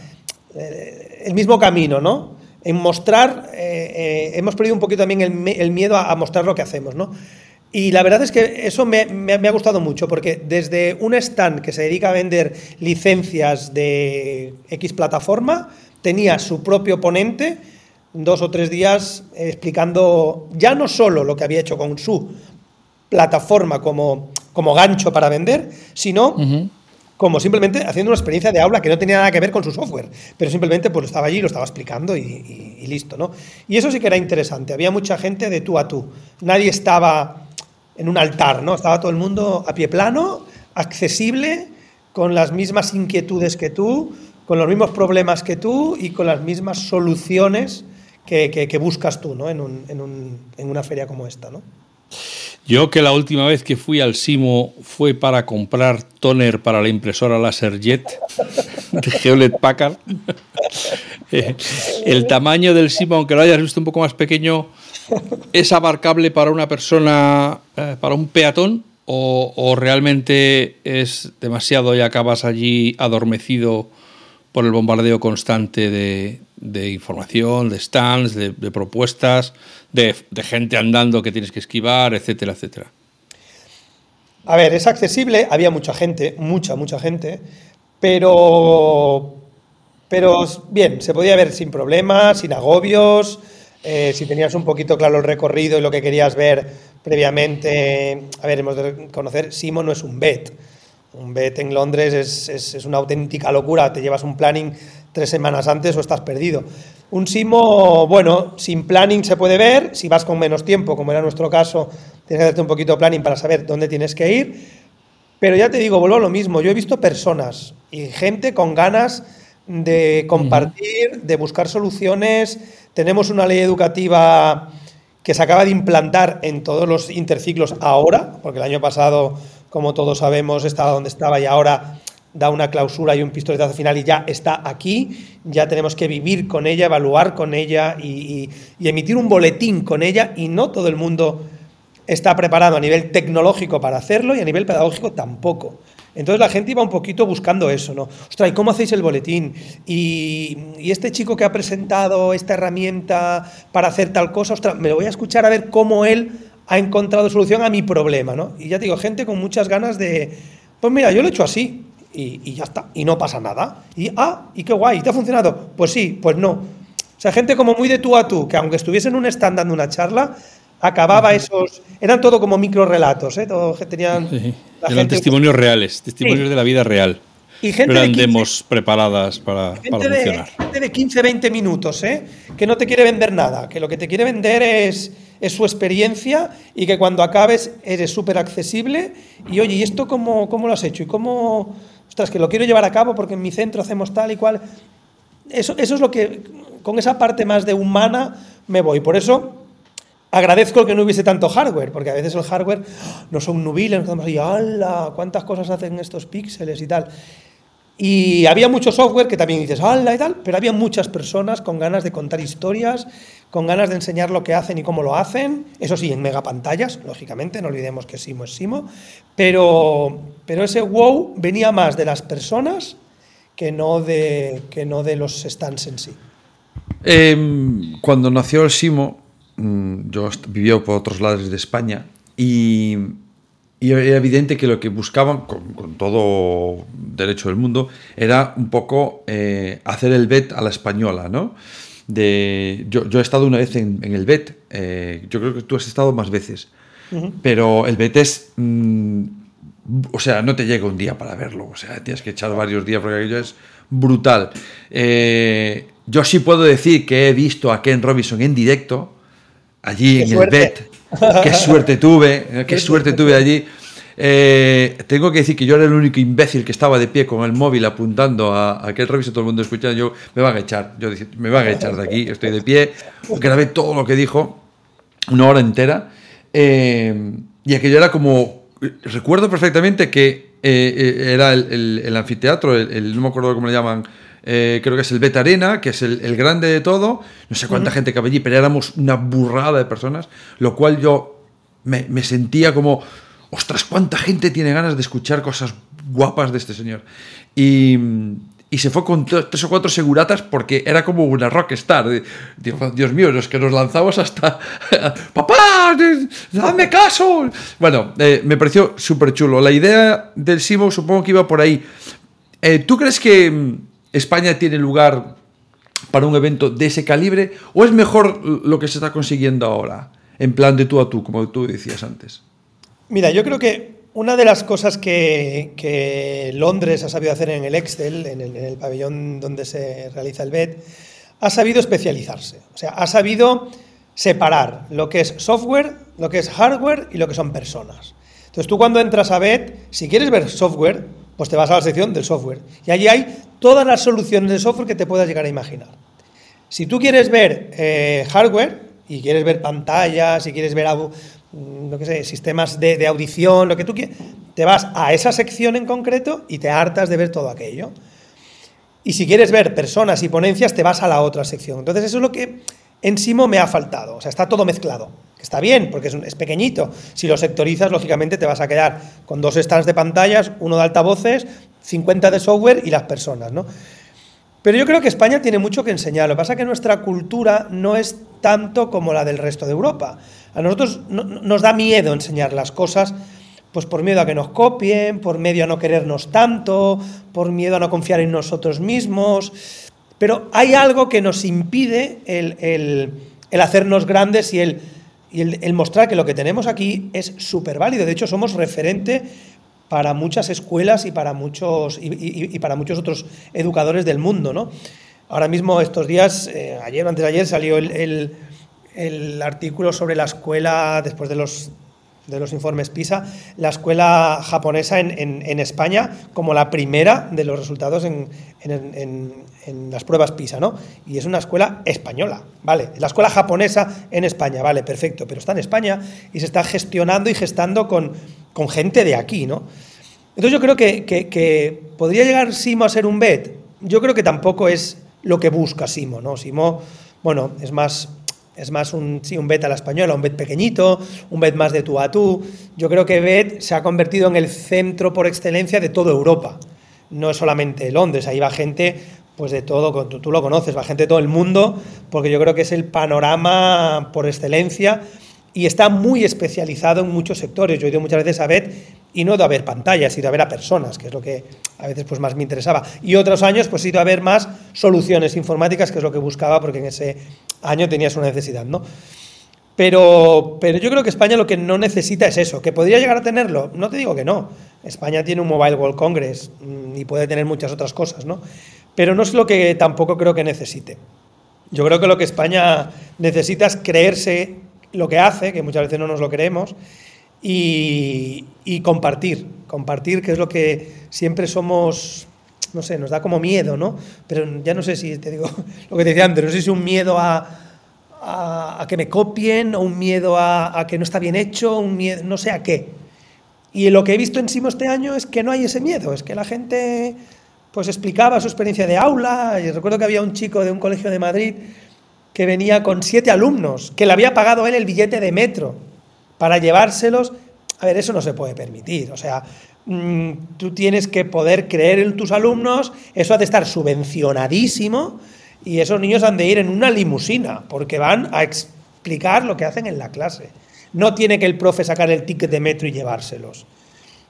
C: eh, el mismo camino, ¿no? En mostrar, eh, eh, hemos perdido un poquito también el, miedo a, mostrar lo que hacemos, ¿no? Y la verdad es que eso me, ha gustado mucho, porque desde un stand que se dedica a vender licencias de X plataforma, tenía su propio ponente dos o tres días explicando ya no solo lo que había hecho con su plataforma como, como gancho para vender, sino como simplemente haciendo una experiencia de aula que no tenía nada que ver con su software, pero simplemente pues estaba allí, lo estaba explicando y, listo, ¿no? Y eso sí que era interesante, había mucha gente de tú a tú, nadie estaba en un altar, ¿no? Estaba todo el mundo a pie plano, accesible, con las mismas inquietudes que tú, con los mismos problemas que tú y con las mismas soluciones que, buscas tú, ¿no? En, en una feria como esta, ¿no?
A: Yo que la última vez que fui al Simo fue para comprar toner para la impresora LaserJet de Hewlett Packard. Eh, el tamaño del Simo, aunque lo hayas visto un poco más pequeño, ¿es abarcable para una persona, eh, para un peatón? O, realmente es demasiado y acabas allí adormecido por el bombardeo constante de, información, de stands, de propuestas? de, gente andando que tienes que esquivar, etcétera, etcétera.
C: A ver, es accesible, había mucha gente, mucha, mucha gente, pero, pero bien, se podía ver sin problemas, sin agobios, eh, si tenías un poquito claro el recorrido y lo que querías ver previamente. A ver, hemos de conocer, Simo no es un bet. Un bet en Londres es, es una auténtica locura, te llevas un planning tres semanas antes o estás perdido. Un simo, bueno, sin planning se puede ver, si vas con menos tiempo, como era nuestro caso, tienes que hacerte un poquito de planning para saber dónde tienes que ir. Pero ya te digo, vuelvo a lo mismo, yo he visto personas y gente con ganas de compartir, de buscar soluciones. Tenemos una ley educativa que se acaba de implantar en todos los interciclos ahora, porque el año pasado, como todos sabemos, estaba donde estaba y ahora da una clausura y un pistoletazo final y ya está aquí, ya tenemos que vivir con ella, evaluar con ella y, emitir un boletín con ella y no todo el mundo está preparado a nivel tecnológico para hacerlo y a nivel pedagógico tampoco. Entonces la gente iba un poquito buscando eso, ¿no? Ostras, ¿y cómo hacéis el boletín? Y, este chico que ha presentado esta herramienta para hacer tal cosa, me lo voy a escuchar a ver cómo él ha encontrado solución a mi problema, ¿no? Y ya te digo, gente con muchas ganas de, pues mira, yo lo he hecho así, y, ya está, y no pasa nada. Y, ah, y qué guay, ¿te ha funcionado? Pues sí, pues no. O sea, gente como muy de tú a tú, que aunque estuviese en un stand dando una charla, acababa esos. Eran todo como micro relatos, ¿eh? Todo, tenían.
A: eran testimonios reales, testimonios de la vida real. Y gente eran demos preparadas para, para
C: funcionar. gente de 15, 20 minutos, ¿eh? Que no te quiere vender nada, que lo que te quiere vender es, es su experiencia y que cuando acabes eres súper accesible y oye, ¿y esto cómo, cómo lo has hecho? ¿Y cómo, ostras, que lo quiero llevar a cabo porque en mi centro hacemos tal y cual? Eso, eso es lo que, con esa parte más de humana me voy. Por eso agradezco que no hubiese tanto hardware, porque a veces el hardware no son nubiles, nos quedamos ¡hala! ¿Cuántas cosas hacen estos píxeles y tal? Y había mucho software que también dices, ¡hala! y tal, pero había muchas personas con ganas de contar historias, con ganas de enseñar lo que hacen y cómo lo hacen, eso sí, en megapantallas, lógicamente, no olvidemos que Simo es Simo, pero, pero ese wow venía más de las personas que no de, que no de los stands en sí.
B: Em, cuando nació el Simo, mm, yo vivió por otros lados de España y, era evidente que lo que buscaban, con, todo derecho del mundo, era un poco eh, hacer el BET a la española, ¿no? De, yo, he estado una vez en, el BET, eh, yo creo que tú has estado más veces, pero el BET es... Mm, o sea, no te llega un día para verlo, o sea, tienes que echar varios días porque aquello es brutal. Eh, yo sí puedo decir que he visto a Ken Robinson en directo, allí en el BET. Qué suerte tuve, eh, qué, suerte, tuve allí. Eh, tengo que decir que yo era el único imbécil que estaba de pie con el móvil apuntando a, a Ken Robinson, todo el mundo escuchando. Yo me van a echar, yo dije, me van a echar de aquí, estoy de pie. Grabé todo lo que dijo, una hora entera. Eh, y aquello era como. Recuerdo perfectamente que era el, anfiteatro, el, no me acuerdo cómo le llaman eh, creo que es el Beta Arena, que es el, grande de todo, no sé cuánta gente cabía allí, pero éramos una burrada de personas, lo cual yo me, sentía como, ostras, cuánta gente tiene ganas de escuchar cosas guapas de este señor. Y, se fue con tres o cuatro seguratas porque era como una rockstar. Dios, Dios mío, los que nos lanzamos hasta. ¡Papá! ¡Dame caso! Bueno, eh, me pareció súper chulo. La idea del Simo supongo que iba por ahí. Eh, ¿Tú crees que España tiene lugar para un evento de ese calibre o es mejor lo que se está consiguiendo ahora, en plan de tú a tú, como tú decías antes?
C: Mira, yo creo que una de las cosas que, Londres ha sabido hacer en el Excel, en el, pabellón donde se realiza el BED, ha sabido especializarse. O sea, ha sabido separar lo que es software, lo que es hardware y lo que son personas. Entonces tú cuando entras a BED, si quieres ver software, pues te vas a la sección del software. Y allí hay todas las soluciones de software que te puedas llegar a imaginar. Si tú quieres ver eh, hardware y quieres ver pantallas, y quieres ver sé, sistemas de, audición, lo que tú quieras, te vas a esa sección en concreto y te hartas de ver todo aquello. Y si quieres ver personas y ponencias, te vas a la otra sección. Entonces, eso es lo que en Simo me ha faltado. O sea, está todo mezclado. Está bien, porque es, pequeñito. Si lo sectorizas, lógicamente te vas a quedar con dos stands de pantallas, uno de altavoces, 50 de software y las personas, ¿no? Pero yo creo que España tiene mucho que enseñar. Lo que pasa es que nuestra cultura no es tanto como la del resto de Europa. A nosotros nos da miedo enseñar las cosas, pues por miedo a que nos copien, por miedo a no querernos tanto, por miedo a no confiar en nosotros mismos. Pero hay algo que nos impide el hacernos grandes y el y el, mostrar que lo que tenemos aquí es súper válido. De hecho, somos referente para muchas escuelas y para muchos, y, para muchos otros educadores del mundo. ¿no? Ahora mismo, estos días, eh, ayer antes de ayer, salió el, el artículo sobre la escuela, después de los de los informes PISA, la escuela japonesa en, España como la primera de los resultados en, las pruebas PISA, ¿no? Y es una escuela española, ¿vale? La escuela japonesa en España, vale, perfecto, pero está en España y se está gestionando y gestando con, con gente de aquí, ¿no? Entonces yo creo que, que, podría llegar Simo a ser un BET. Yo creo que tampoco es lo que busca Simo, ¿no? Simo, bueno, es más es más un, sí, un bet a la española, un bet pequeñito, un bet más de tú a tú. Yo creo que bet se ha convertido en el centro por excelencia de toda Europa. No solamente Londres, ahí va gente pues de todo, tú, tú lo conoces, va gente de todo el mundo, porque yo creo que es el panorama por excelencia y está muy especializado en muchos sectores. Yo he ido muchas veces a BET y no he ido a ver pantallas, he ido a ver a personas, que es lo que a veces pues más me interesaba. Y otros años pues he ido a ver más soluciones informáticas, que es lo que buscaba, porque en ese año tenías una necesidad, ¿no? Pero, pero yo creo que España lo que no necesita es eso, que podría llegar a tenerlo. No te digo que no. España tiene un Mobile World Congress mm, y puede tener muchas otras cosas, ¿no? Pero no es lo que tampoco creo que necesite. Yo creo que lo que España necesita es creerse lo que hace, que muchas veces no nos lo creemos, y, compartir, compartir, que es lo que siempre somos no sé, nos da como miedo, ¿no? Pero ya no sé si, te digo, lo que te decía antes, no sé si un miedo a, a, que me copien, o un miedo a, a, que no está bien hecho, un miedo, no sé a qué. Y lo que he visto en Simo este año es que no hay ese miedo, es que la gente pues explicaba su experiencia de aula, y recuerdo que había un chico de un colegio de Madrid que venía con siete alumnos, que le había pagado él el billete de metro para llevárselos. A ver, eso no se puede permitir, o sea, mmm, tú tienes que poder creer en tus alumnos, eso ha de estar subvencionadísimo, y esos niños han de ir en una limusina, porque van a explicar lo que hacen en la clase. No tiene que el profe sacar el ticket de metro y llevárselos.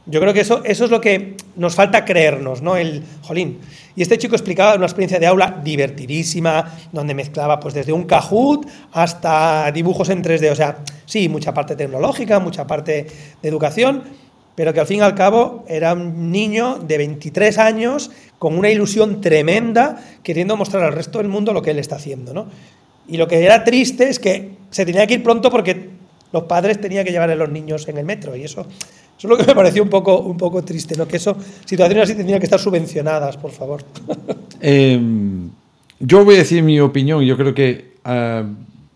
C: Yo creo que eso, eso es lo que nos falta creernos, ¿no? El jolín. Y este chico explicaba una experiencia de aula divertidísima, donde mezclaba pues desde un Kahoot hasta dibujos en 3D. O sea, sí, mucha parte tecnológica, mucha parte de educación, pero que al fin y al cabo era un niño de 23 años con una ilusión tremenda, queriendo mostrar al resto del mundo lo que él está haciendo, ¿no? Y lo que era triste es que se tenía que ir pronto porque los padres tenían que llevar a los niños en el metro y eso, eso es lo que me pareció un poco, un poco triste, ¿no? que eso, situaciones así tendrían que estar subvencionadas, por favor.
B: Eh, yo voy a decir mi opinión, yo creo que uh,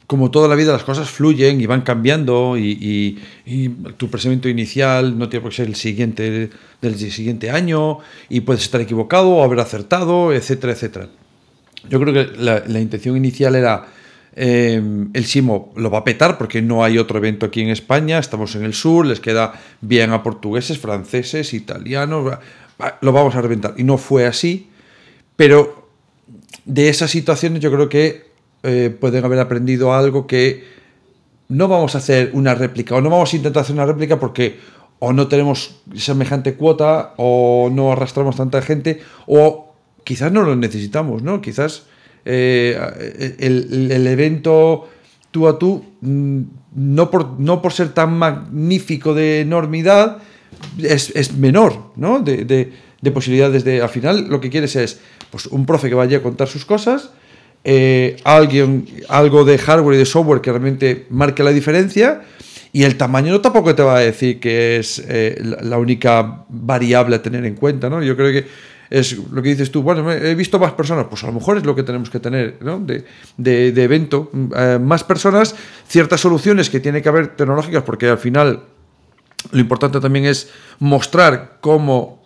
B: como toda la vida las cosas fluyen y van cambiando y, tu pensamiento inicial no tiene por qué ser el siguiente del siguiente año y puedes estar equivocado o haber acertado, etcétera, etcétera. Yo creo que la intención inicial era eh, el Simo lo va a petar porque no hay otro evento aquí en España, estamos en el sur, les queda bien a portugueses, franceses, italianos, lo vamos a reventar. Y no fue así, pero de esas situaciones yo creo que eh, pueden haber aprendido algo que no vamos a hacer una réplica o no vamos a intentar hacer una réplica porque o no tenemos semejante cuota o no arrastramos tanta gente o quizás no lo necesitamos, ¿no? Quizás eh, el, evento tú a tú, mm, no por, no por ser tan magnífico de enormidad, es, es menor, ¿no? De, de, de, posibilidades de. Al final, lo que quieres es pues, un profe que vaya a contar sus cosas, eh, alguien, algo de hardware y de software que realmente marque la diferencia. Y el tamaño tampoco te va a decir que es eh, la única variable a tener en cuenta, ¿no? Yo creo que es lo que dices tú, bueno, he visto más personas, pues a lo mejor es lo que tenemos que tener ¿no? de, de, evento, eh, más personas, ciertas soluciones que tiene que haber tecnológicas, porque al final lo importante también es mostrar cómo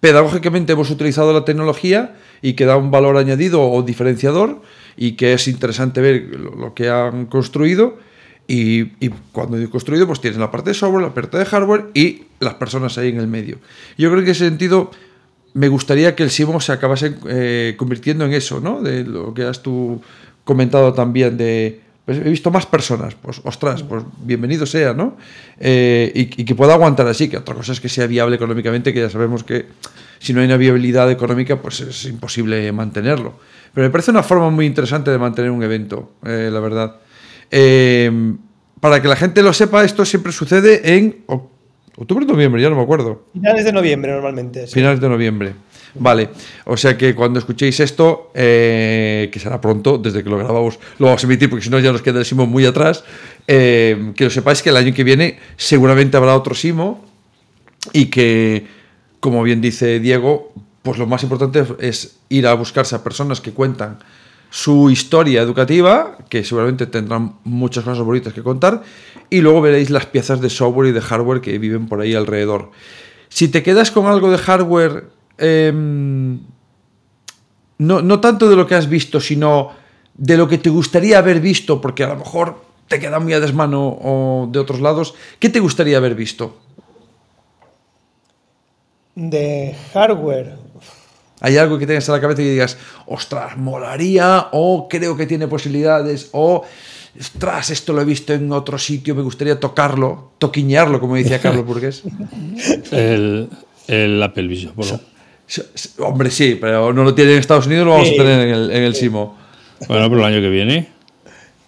B: pedagógicamente hemos utilizado la tecnología y que da un valor añadido o diferenciador y que es interesante ver lo que han construido. Y, cuando he construido, pues tienes la parte de software, la parte de hardware y las personas ahí en el medio. Yo creo que ese sentido me gustaría que el Simo se acabase eh, convirtiendo en eso, ¿no? De lo que has tú comentado también de... Pues he visto más personas, pues ostras, pues bienvenido sea, ¿no? Eh, y, y, que pueda aguantar así, que otra cosa es que sea viable económicamente, que ya sabemos que si no hay una viabilidad económica, pues es imposible mantenerlo. Pero me parece una forma muy interesante de mantener un evento, eh, la verdad. Para que la gente lo sepa, esto siempre sucede en Octubre o noviembre, ya no me acuerdo.
C: Finales de noviembre normalmente.
B: Sí. Finales de noviembre. Vale, o sea que cuando escuchéis esto, eh, que será pronto, desde que lo grabamos, lo vamos a emitir porque si no ya nos queda el Simo muy atrás, eh, que lo sepáis que el año que viene seguramente habrá otro Simo y que, como bien dice Diego, pues lo más importante es ir a buscarse a personas que cuentan su historia educativa, que seguramente tendrán muchas cosas bonitas que contar, y luego veréis las piezas de software y de hardware que viven por ahí alrededor. Si te quedas con algo de hardware, eh, no, no tanto de lo que has visto, sino de lo que te gustaría haber visto, porque a lo mejor te queda muy a desmano o de otros lados, ¿qué te gustaría haber visto?
C: De hardware,
B: hay algo que tengas en la cabeza y digas, ostras, molaría, o creo que tiene posibilidades, o ostras, esto lo he visto en otro sitio, me gustaría tocarlo, toquiñarlo, como decía Carlos Burgués.
A: el, el, Apple Vision Pro.
B: Hombre, sí, pero no lo tiene en Estados Unidos, lo vamos sí, a tener en el, en el sí. Simo.
A: Bueno, pero el año que viene.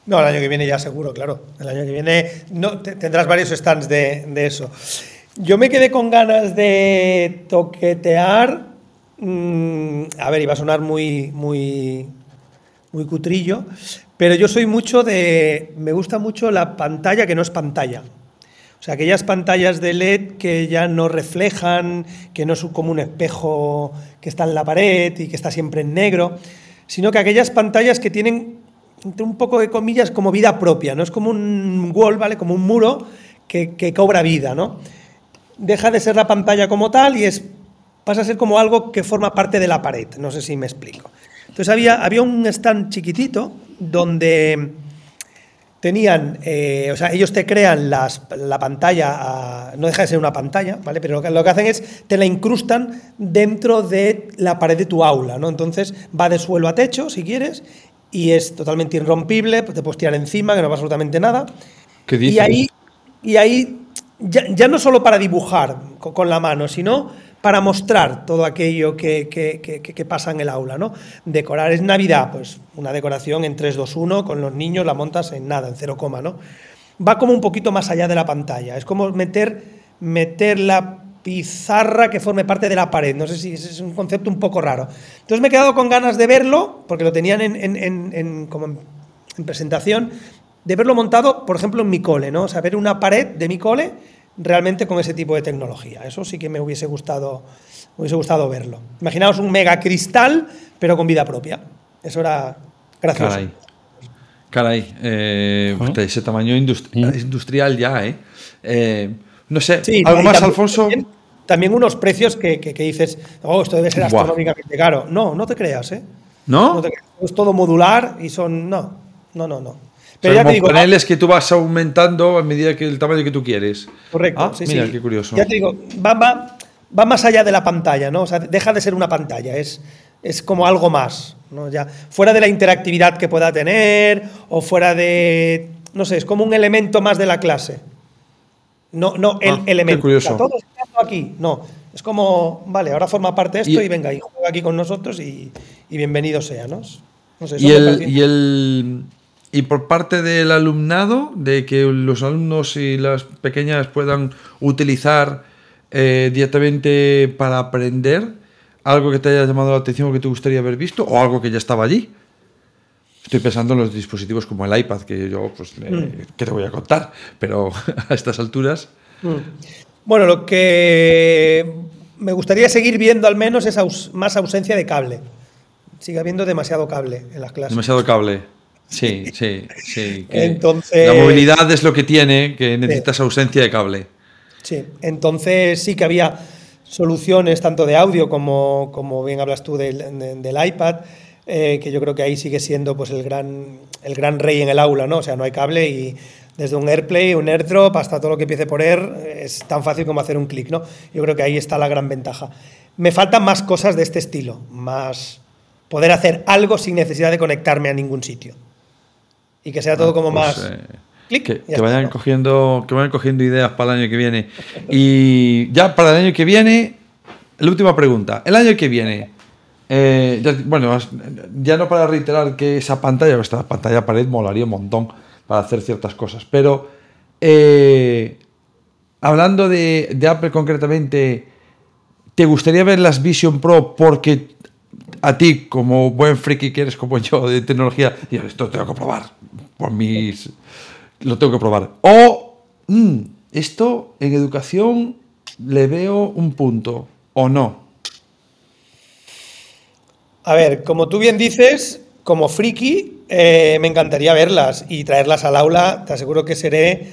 C: No, el año que viene ya seguro, claro. El año que viene no, tendrás varios stands de, de eso. Yo me quedé con ganas de toquetear Mm, a ver, iba a sonar muy, muy, muy cutrillo, pero yo soy mucho de, me gusta mucho la pantalla que no es pantalla. O sea, aquellas pantallas de LED que ya no reflejan, que no es como un espejo que está en la pared y que está siempre en negro, sino que aquellas pantallas que tienen un poco de comillas como vida propia, no es como un wall, ¿vale? Como un muro que, que cobra vida, ¿no? Deja de ser la pantalla como tal y es pasa a ser como algo que forma parte de la pared. No sé si me explico. Entonces había, había un stand chiquitito donde tenían, eh, o sea, ellos te crean las, la pantalla, no deja de ser una pantalla, ¿vale? Pero lo que, lo que, hacen es, te la incrustan dentro de la pared de tu aula, ¿no? Entonces va de suelo a techo, si quieres, y es totalmente irrompible, te puedes tirar encima, que no pasa absolutamente nada.
B: ¿Qué dices?
C: Y ahí, y ahí ya, ya, no solo para dibujar con, con la mano, sino para mostrar todo aquello que, que, que, pasa en el aula. ¿no? Decorar es Navidad, pues una decoración en 3, 2, 1, con los niños la montas en nada, en 0, ¿no? Va como un poquito más allá de la pantalla, es como meter, meter la pizarra que forme parte de la pared, no sé si es un concepto un poco raro. Entonces me he quedado con ganas de verlo, porque lo tenían en, en, en, como en presentación, de verlo montado, por ejemplo, en mi cole, ¿no? O sea, ver una pared de mi cole realmente con ese tipo de tecnología. Eso sí que me hubiese gustado, me hubiese gustado verlo. Imaginaos un mega cristal, pero con vida propia. Eso era gracioso.
B: Caray, Caray eh, ¿Ah? ese tamaño industri ¿Mm? industrial ya, ¿eh? eh no sé,
C: sí,
B: ¿algo más,
C: también,
B: Alfonso?
C: También, también, unos precios que, que, que, dices, oh, esto debe ser astronómicamente caro. No, no te creas, ¿eh?
B: ¿No?
C: no te creas. Es todo modular y son. No, no, no, no.
B: Pero o sea, ya te digo, paneles que tú vas aumentando a medida que el tamaño que tú quieres.
C: Correcto.
B: Ah,
C: sí,
B: mira,
C: sí.
B: qué curioso.
C: Ya te digo, va, va, va, más allá de la pantalla, ¿no? O sea, deja de ser una pantalla, es, es como algo más, ¿no? Ya, fuera de la interactividad que pueda tener o fuera de, no sé, es como un elemento más de la clase. No, no el
B: ah,
C: elemento.
B: Qué curioso.
C: O sea, todos aquí, no. Es como, vale, ahora forma parte de esto y, y venga, y juega aquí con nosotros y, y bienvenido sea, ¿no? no sé,
B: y, el, y el y por parte del alumnado, de que los alumnos y las pequeñas puedan utilizar eh, directamente para aprender algo que te haya llamado la atención o que te gustaría haber visto o algo que ya estaba allí. Estoy pensando en los dispositivos como el iPad, que yo, pues, eh, mm. ¿qué te voy a contar? Pero a estas alturas.
C: Mm. Bueno, lo que me gustaría seguir viendo al menos es aus más ausencia de cable. Sigue habiendo demasiado cable en las clases.
B: Demasiado cable. Sí, sí, sí.
C: Entonces,
B: la movilidad es lo que tiene, que necesitas sí. ausencia de cable.
C: Sí, entonces sí que había soluciones tanto de audio como, como bien hablas tú del, de, del iPad, eh, que yo creo que ahí sigue siendo pues, el, gran, el gran rey en el aula, ¿no? O sea, no hay cable y desde un AirPlay, un AirDrop, hasta todo lo que empiece por Air, es tan fácil como hacer un clic, ¿no? Yo creo que ahí está la gran ventaja. Me faltan más cosas de este estilo, más poder hacer algo sin necesidad de conectarme a ningún sitio y que sea todo como
B: pues,
C: más.
B: Eh, clic, que, que, vayan cogiendo, que vayan cogiendo ideas para el año que viene. Y ya para el año que viene, la última pregunta. El año que viene, eh, ya, bueno, ya no para reiterar que esa pantalla, esta pantalla pared molaría un montón para hacer ciertas cosas, pero eh, hablando de, de Apple concretamente, ¿te gustaría ver las Vision Pro porque a ti, como buen friki que eres como yo de tecnología, dices, esto tengo que probar. Por mis. Lo tengo que probar. O mmm, esto en educación le veo un punto. ¿O no?
C: A ver, como tú bien dices, como friki, eh, me encantaría verlas y traerlas al aula. Te aseguro que seré,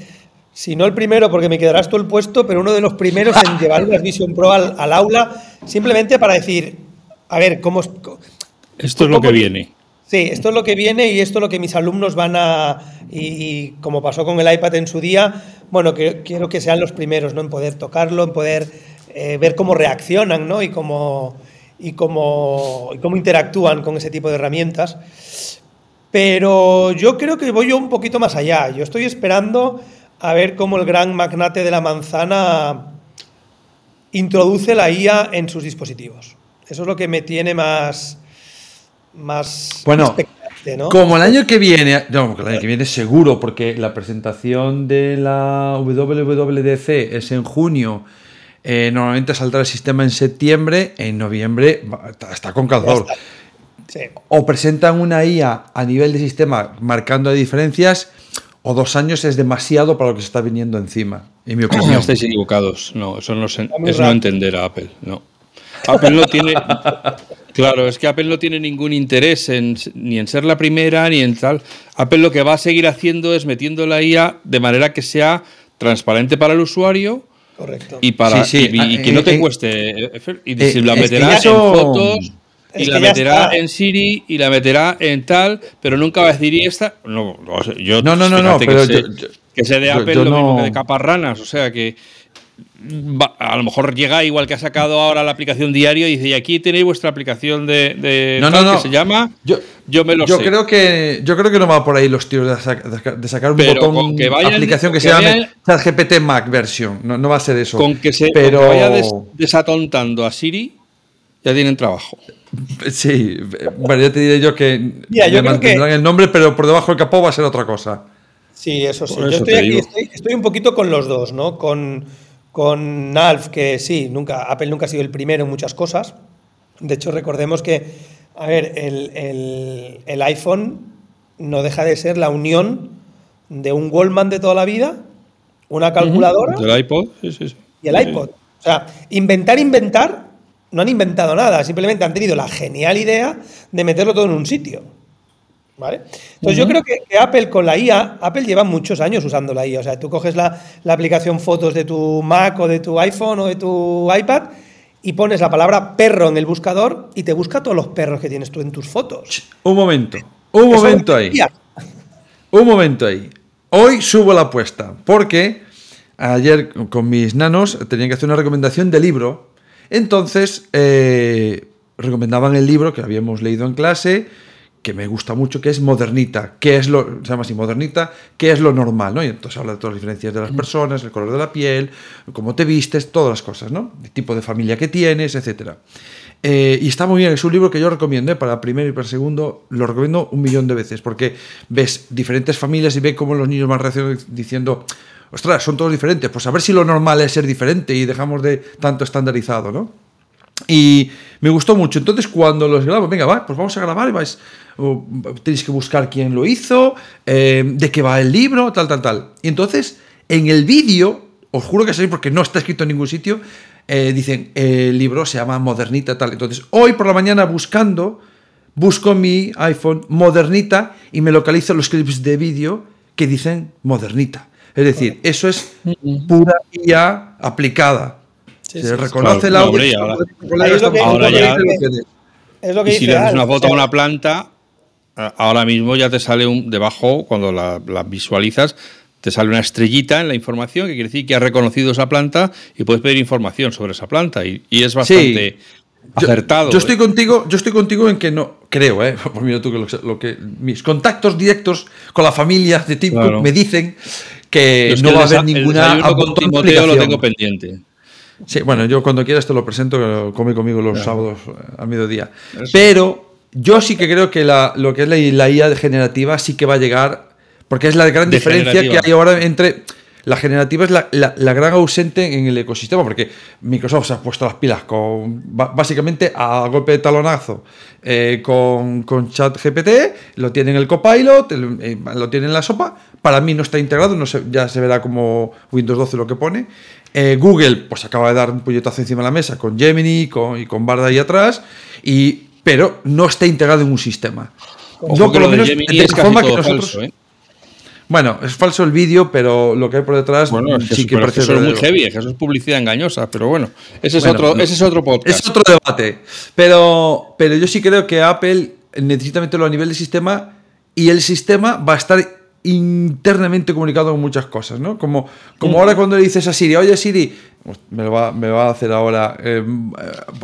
C: si no el primero, porque me quedarás tú el puesto, pero uno de los primeros en llevar las Vision Pro al, al aula, simplemente para decir, a ver, ¿cómo es?
A: Esto es lo que viene.
C: Sí, esto es lo que viene y esto es lo que mis alumnos van a. Y, y como pasó con el iPad en su día, bueno, que, quiero que sean los primeros, ¿no? En poder tocarlo, en poder eh, ver cómo reaccionan, ¿no? Y cómo, y, cómo, y cómo interactúan con ese tipo de herramientas. Pero yo creo que voy yo un poquito más allá. Yo estoy esperando a ver cómo el gran magnate de la manzana introduce la IA en sus dispositivos. Eso es lo que me tiene más. más
B: bueno, ¿no? como el año que viene. No, el año que viene seguro, porque la presentación de la WWDC es en junio. Eh, normalmente saldrá el sistema en septiembre. En noviembre está con calzador. o presentan una IA a nivel de sistema marcando diferencias, o dos años es demasiado para lo que se está viniendo encima, en mi opinión.
A: No estáis equivocados, no, eso no, es no entender a Apple, no. Apple no tiene. Claro, es que Apple no tiene ningún interés en, ni en ser la primera ni en tal. Apple lo que va a seguir haciendo es metiendo la IA de manera que sea transparente para el usuario.
C: Correcto.
A: Y, para, Y, que no te cueste. Y si la meterá en fotos y la meterá en Siri y la meterá en tal, pero nunca va a decir y esta. No, yo,
B: no, no, no, no,
A: pero que, que sea de Apple lo mismo que de caparranas, o sea que a lo mejor llega igual que ha sacado ahora la aplicación diario y dice, y aquí tenéis vuestra aplicación de,
B: no, no, no.
A: que se llama.
B: Yo, yo me lo yo Creo que, yo creo que no va por ahí los tiros de, sacar un botón que aplicación que, se llame ChatGPT Mac version. No, no, va a ser eso.
A: Con que se pero... vaya desatontando a Siri, ya tienen trabajo.
B: Sí, bueno, ya te diré yo que me mantendrán el nombre, pero por debajo del capó va a ser otra cosa.
C: Sí, eso sí. yo estoy aquí, estoy un poquito con los dos, ¿no? Con con Alf, que sí, nunca, Apple nunca ha sido el primero en muchas cosas. De hecho, recordemos que, a ver, el, iPhone no deja de ser la unión de un Wallman de toda la vida, una calculadora.
A: El iPod, sí, sí,
C: Y el iPod. O sea, inventar, inventar, no han inventado nada, simplemente han tenido la genial idea de meterlo todo en un sitio. Entonces yo creo que, Apple con la IA, Apple lleva muchos años usando la IA. O sea, tú coges la, aplicación fotos de tu Mac o de tu iPhone o de tu iPad y pones la palabra perro en el buscador y te busca todos los perros que tienes tú en tus fotos.
B: Un momento, un momento ahí. Un momento ahí. Hoy subo la apuesta porque ayer con mis nanos tenían que hacer una recomendación de libro. Entonces, eh, recomendaban el libro que habíamos leído en clase que me gusta mucho, que es modernita, que es lo, se llama así, modernita, que es lo normal, ¿no? Y entonces habla de todas las diferencias de las personas, el color de la piel, cómo te vistes, todas las cosas, ¿no? El tipo de familia que tienes, etc. Eh, y está muy bien, es un libro que yo recomiendo, ¿eh? para primero y para segundo, lo recomiendo un millón de veces, porque ves diferentes familias y ves cómo los niños van reaccionando diciendo, ostras, son todos diferentes, pues a ver si lo normal es ser diferente y dejamos de tanto estandarizado, ¿no? Y me gustó mucho. Entonces, cuando los grabo, venga, va, pues vamos a grabar y vais. tenéis que buscar quién lo hizo, eh, de qué va el libro, tal, tal, tal. Y entonces, en el vídeo, os juro que sé porque no está escrito en ningún sitio, eh, dicen, el libro se llama Modernita, tal. Entonces, hoy por la mañana buscando, busco mi iPhone Modernita y me localizo los clips de vídeo que dicen Modernita. Es decir, eso es pura IA aplicada se reconoce la
A: audio. ahora, ya, es lo que y si le haces una foto a una planta, ahora mismo ya te sale un debajo, cuando la, visualizas, te sale una estrellita en la información que quiere decir que has reconocido esa planta y puedes pedir información sobre esa planta. Y, es bastante acertado.
B: Yo, estoy ¿eh? contigo, yo estoy contigo en que no, creo, ¿eh? Por mira tú que lo, que mis contactos directos con la familia de tipo me dicen que no va a haber ninguna.
A: El lo tengo pendiente.
B: Sí, bueno, yo cuando quieras te lo presento, come conmigo los sábados eh, a mediodía. Pero yo sí que creo que la, lo que es la, IA generativa sí que va a llegar, porque es la gran diferencia que hay ahora entre... La generativa es la, gran ausente en el ecosistema, porque Microsoft se ha puesto las pilas con básicamente a golpe de talonazo eh, con, con ChatGPT, lo tiene en el Copilot, eh, lo tiene en la sopa. Para mí no está integrado, no ya se verá como Windows 12 lo que pone. Eh, Google pues acaba de dar un puñetazo encima de la mesa con Gemini con, y con Barda ahí atrás, y, pero no está integrado en un sistema.
A: no, por lo menos de forma que nosotros. ¿eh?
B: Bueno, es falso el vídeo, pero lo que hay por detrás
A: bueno, sí que parece eso es muy heavy, eso es publicidad engañosa, pero bueno, ese es, otro, ese es otro podcast.
B: Es otro debate. Pero, pero yo sí creo que Apple necesita meterlo a nivel de sistema y el sistema va a estar internamente comunicado con muchas cosas, ¿no? Como, como ahora cuando le dices a Siri, oye Siri, pues me lo va, me va a hacer ahora, em,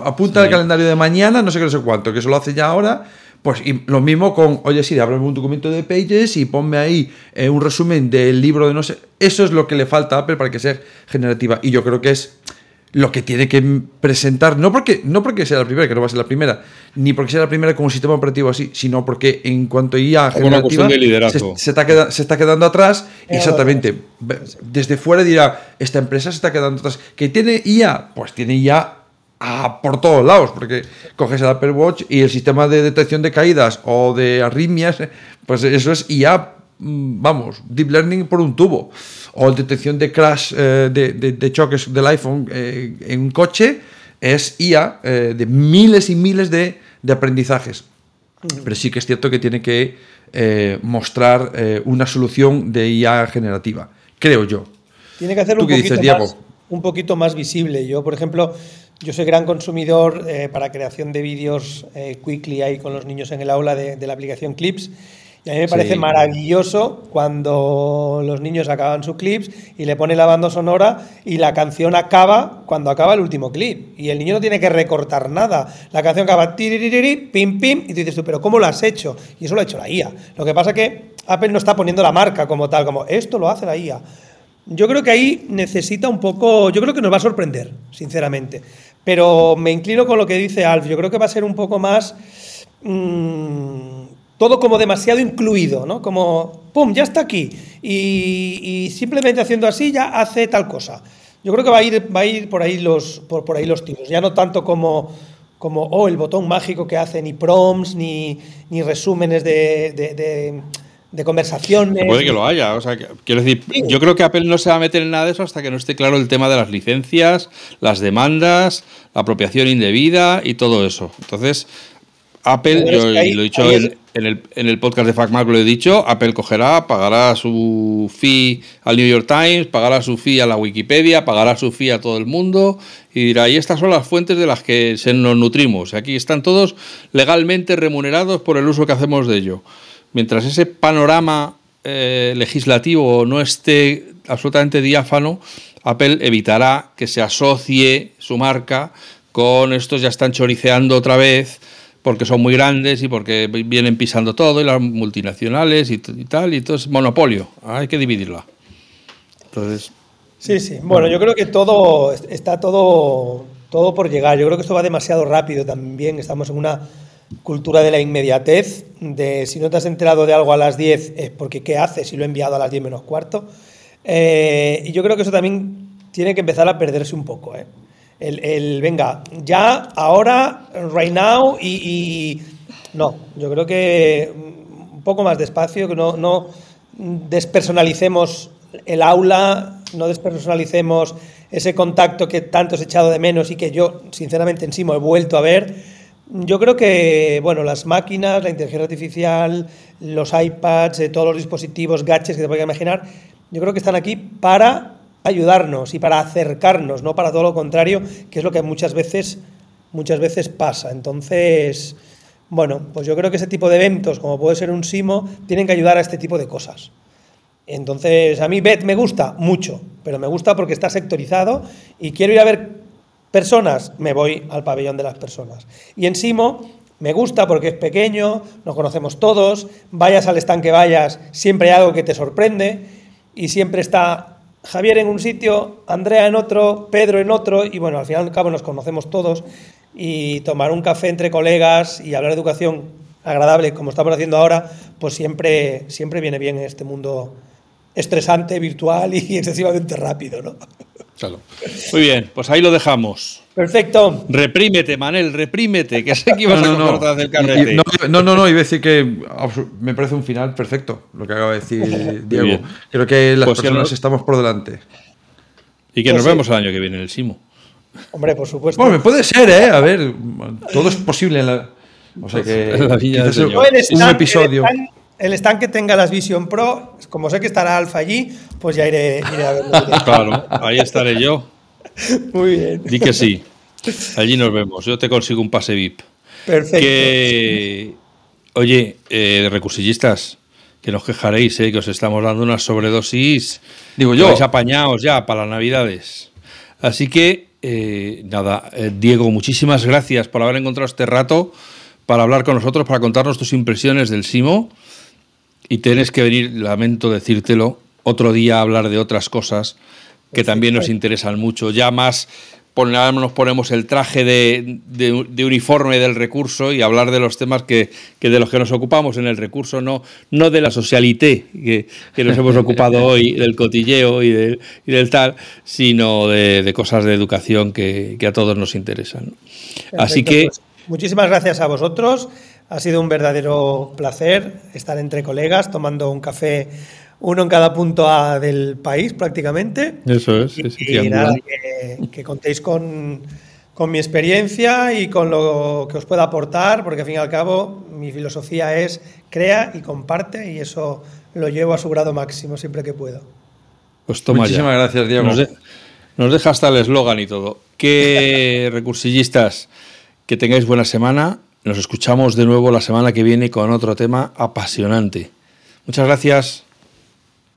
B: apunta el calendario de mañana, no sé qué, no sé cuánto, que eso lo hace ya ahora, pues y lo mismo con, oye Siri, ábreme un documento de Pages y ponme ahí eh, un resumen del libro de no sé, eso es lo que le falta a Apple para que sea generativa, y yo creo que es lo que tiene que presentar, no porque, no porque sea la primera, que no va a ser la primera, ni porque sea la primera como sistema operativo así, sino porque en cuanto a IA generativa se, se, está se, está quedando atrás, exactamente, desde fuera dirá, esta empresa se está quedando atrás, que tiene IA, pues tiene IA a por todos lados, porque coges el Apple Watch y el sistema de detección de caídas o de arritmias, pues eso es IA, vamos, deep learning por un tubo, o detección de crash, eh, de, choques del iPhone eh, en un coche, es IA eh, de miles y miles de, aprendizajes. Pero sí que es cierto que tiene que mostrar una solución de IA generativa, creo yo.
C: Tiene que hacerlo un poquito, más, un poquito más visible. Yo, por ejemplo, yo soy gran consumidor para creación de vídeos quickly ahí con los niños en el aula de, la aplicación Clips. A mí me parece maravilloso cuando los niños acaban sus clips y le ponen la banda sonora y la canción acaba cuando acaba el último clip. Y el niño no tiene que recortar nada. La canción acaba pim, pim, y tú dices tú, pero ¿cómo lo has hecho? Y eso lo ha hecho la IA. Lo que pasa es que Apple no está poniendo la marca como tal, como esto lo hace la IA. Yo creo que ahí necesita un poco, yo creo que nos va a sorprender, sinceramente. Pero me inclino con lo que dice Alf. Yo creo que va a ser un poco más mmm, todo como demasiado incluido, ¿no? Como, ¡pum!, ya está aquí. Y, simplemente haciendo así ya hace tal cosa. Yo creo que va a ir, va a ir por, ahí los, por, por ahí los tiros. Ya no tanto como, como, oh, el botón mágico que hace, ni prompts, ni, ni resúmenes de de conversaciones.
A: Puede que lo haya. O sea, quiero decir, yo creo que Apple no se va a meter en nada de eso hasta que no esté claro el tema de las licencias, las demandas, la apropiación indebida y todo eso. Entonces, Apple, yo lo he dicho en, el, en, el, podcast de FacMac, lo he dicho, Apple cogerá, pagará su fee al New York Times, pagará su fee a la Wikipedia, pagará su fee a todo el mundo y dirá, y estas son las fuentes de las que se nos nutrimos. Aquí están todos legalmente remunerados por el uso que hacemos de ello mientras ese panorama eh, legislativo no esté absolutamente diáfano, Apple evitará que se asocie su marca con estos ya están choriceando otra vez porque son muy grandes y porque vienen pisando todo y las multinacionales y, tal, y entonces monopolio, hay que dividirla. Entonces,
C: sí, sí. Bueno, yo creo que todo está todo, todo por llegar. Yo creo que esto va demasiado rápido también. Estamos en una cultura de la inmediatez, de si no te has enterado de algo a las 10 es porque ¿qué haces si lo he enviado a las 10 menos cuarto? Eh, y yo creo que eso también tiene que empezar a perderse un poco. ¿eh? El, venga, ya, ahora, right now, y, no, yo creo que un poco más despacio, que no, no despersonalicemos el aula, no despersonalicemos ese contacto que tanto he echado de menos y que yo, sinceramente, en sí me he vuelto a ver. Yo creo que, bueno, las máquinas, la inteligencia artificial, los iPads, eh, todos los dispositivos, gadgets que te puedas imaginar, yo creo que están aquí para ayudarnos y para acercarnos, no para todo lo contrario, que es lo que muchas veces, muchas veces pasa. Entonces, bueno, pues yo creo que ese tipo de eventos, como puede ser un Simo, tienen que ayudar a este tipo de cosas. Entonces, a mí BET me gusta mucho, pero me gusta porque está sectorizado y quiero ir a ver personas, me voy al pabellón de las personas. Y en Simo me gusta porque es pequeño, nos conocemos todos, vayas al stand que vayas, siempre hay algo que te sorprende y siempre está Javier en un sitio, Andrea en otro, Pedro en otro y bueno, al final al cabo nos conocemos todos y tomar un café entre colegas y hablar de educación agradable como estamos haciendo ahora, pues siempre, siempre viene bien en este mundo estresante, virtual y excesivamente rápido, ¿no?
A: Muy bien, pues ahí lo dejamos.
C: Perfecto.
A: Reprímete, Manel, reprímete, que sé que ibas a cortar
B: el carrete. No, no, no, iba a decir que me parece un final perfecto lo que acaba de decir Diego. Creo que las pues personas estamos por delante.
A: Y que nos pues vemos el año que viene en el Simo.
C: Hombre, por supuesto.
B: Bueno, puede ser, ¿eh? A ver, todo es posible en la. O sea que.
C: un episodio el stand que tenga las Vision Pro, como sé que estará Alfa allí, pues ya iré, a verlo.
A: Claro, ahí estaré yo.
C: Muy bien.
A: Di que sí. Allí nos vemos. Yo te consigo un pase VIP.
C: Perfecto.
A: oye, eh, recursillistas, que nos quejaréis, eh, que os estamos dando una sobredosis.
B: Digo yo.
A: Vais apañados ya para las Navidades. Así que, eh, nada, eh, Diego, muchísimas gracias por haber encontrado este rato para hablar con nosotros, para contarnos tus impresiones del Simo y tienes que venir, lamento decírtelo, otro día a hablar de otras cosas que también nos interesan mucho, ya más nos ponemos el traje de, uniforme del recurso y hablar de los temas que, de los que nos ocupamos en el recurso, no, no de la socialité que, nos hemos ocupado hoy, del cotilleo y del, del tal, sino de, cosas de educación que, a todos nos interesan. Así que... Pues,
C: muchísimas gracias a vosotros. Ha sido un verdadero placer estar entre colegas tomando un café uno en cada punto A del país prácticamente.
A: Eso es.
C: Y, nada, que, contéis con, mi experiencia y con lo que os pueda aportar, porque al fin y al cabo mi filosofía es crea y comparte y eso lo llevo a su grado máximo siempre que puedo.
A: Pues toma
B: Muchísimas gracias, Diego.
A: Nos, deja hasta el eslogan y todo. Que recursillistas, que tengáis buena semana. Nos escuchamos de nuevo la semana que viene con otro tema apasionante. Muchas gracias.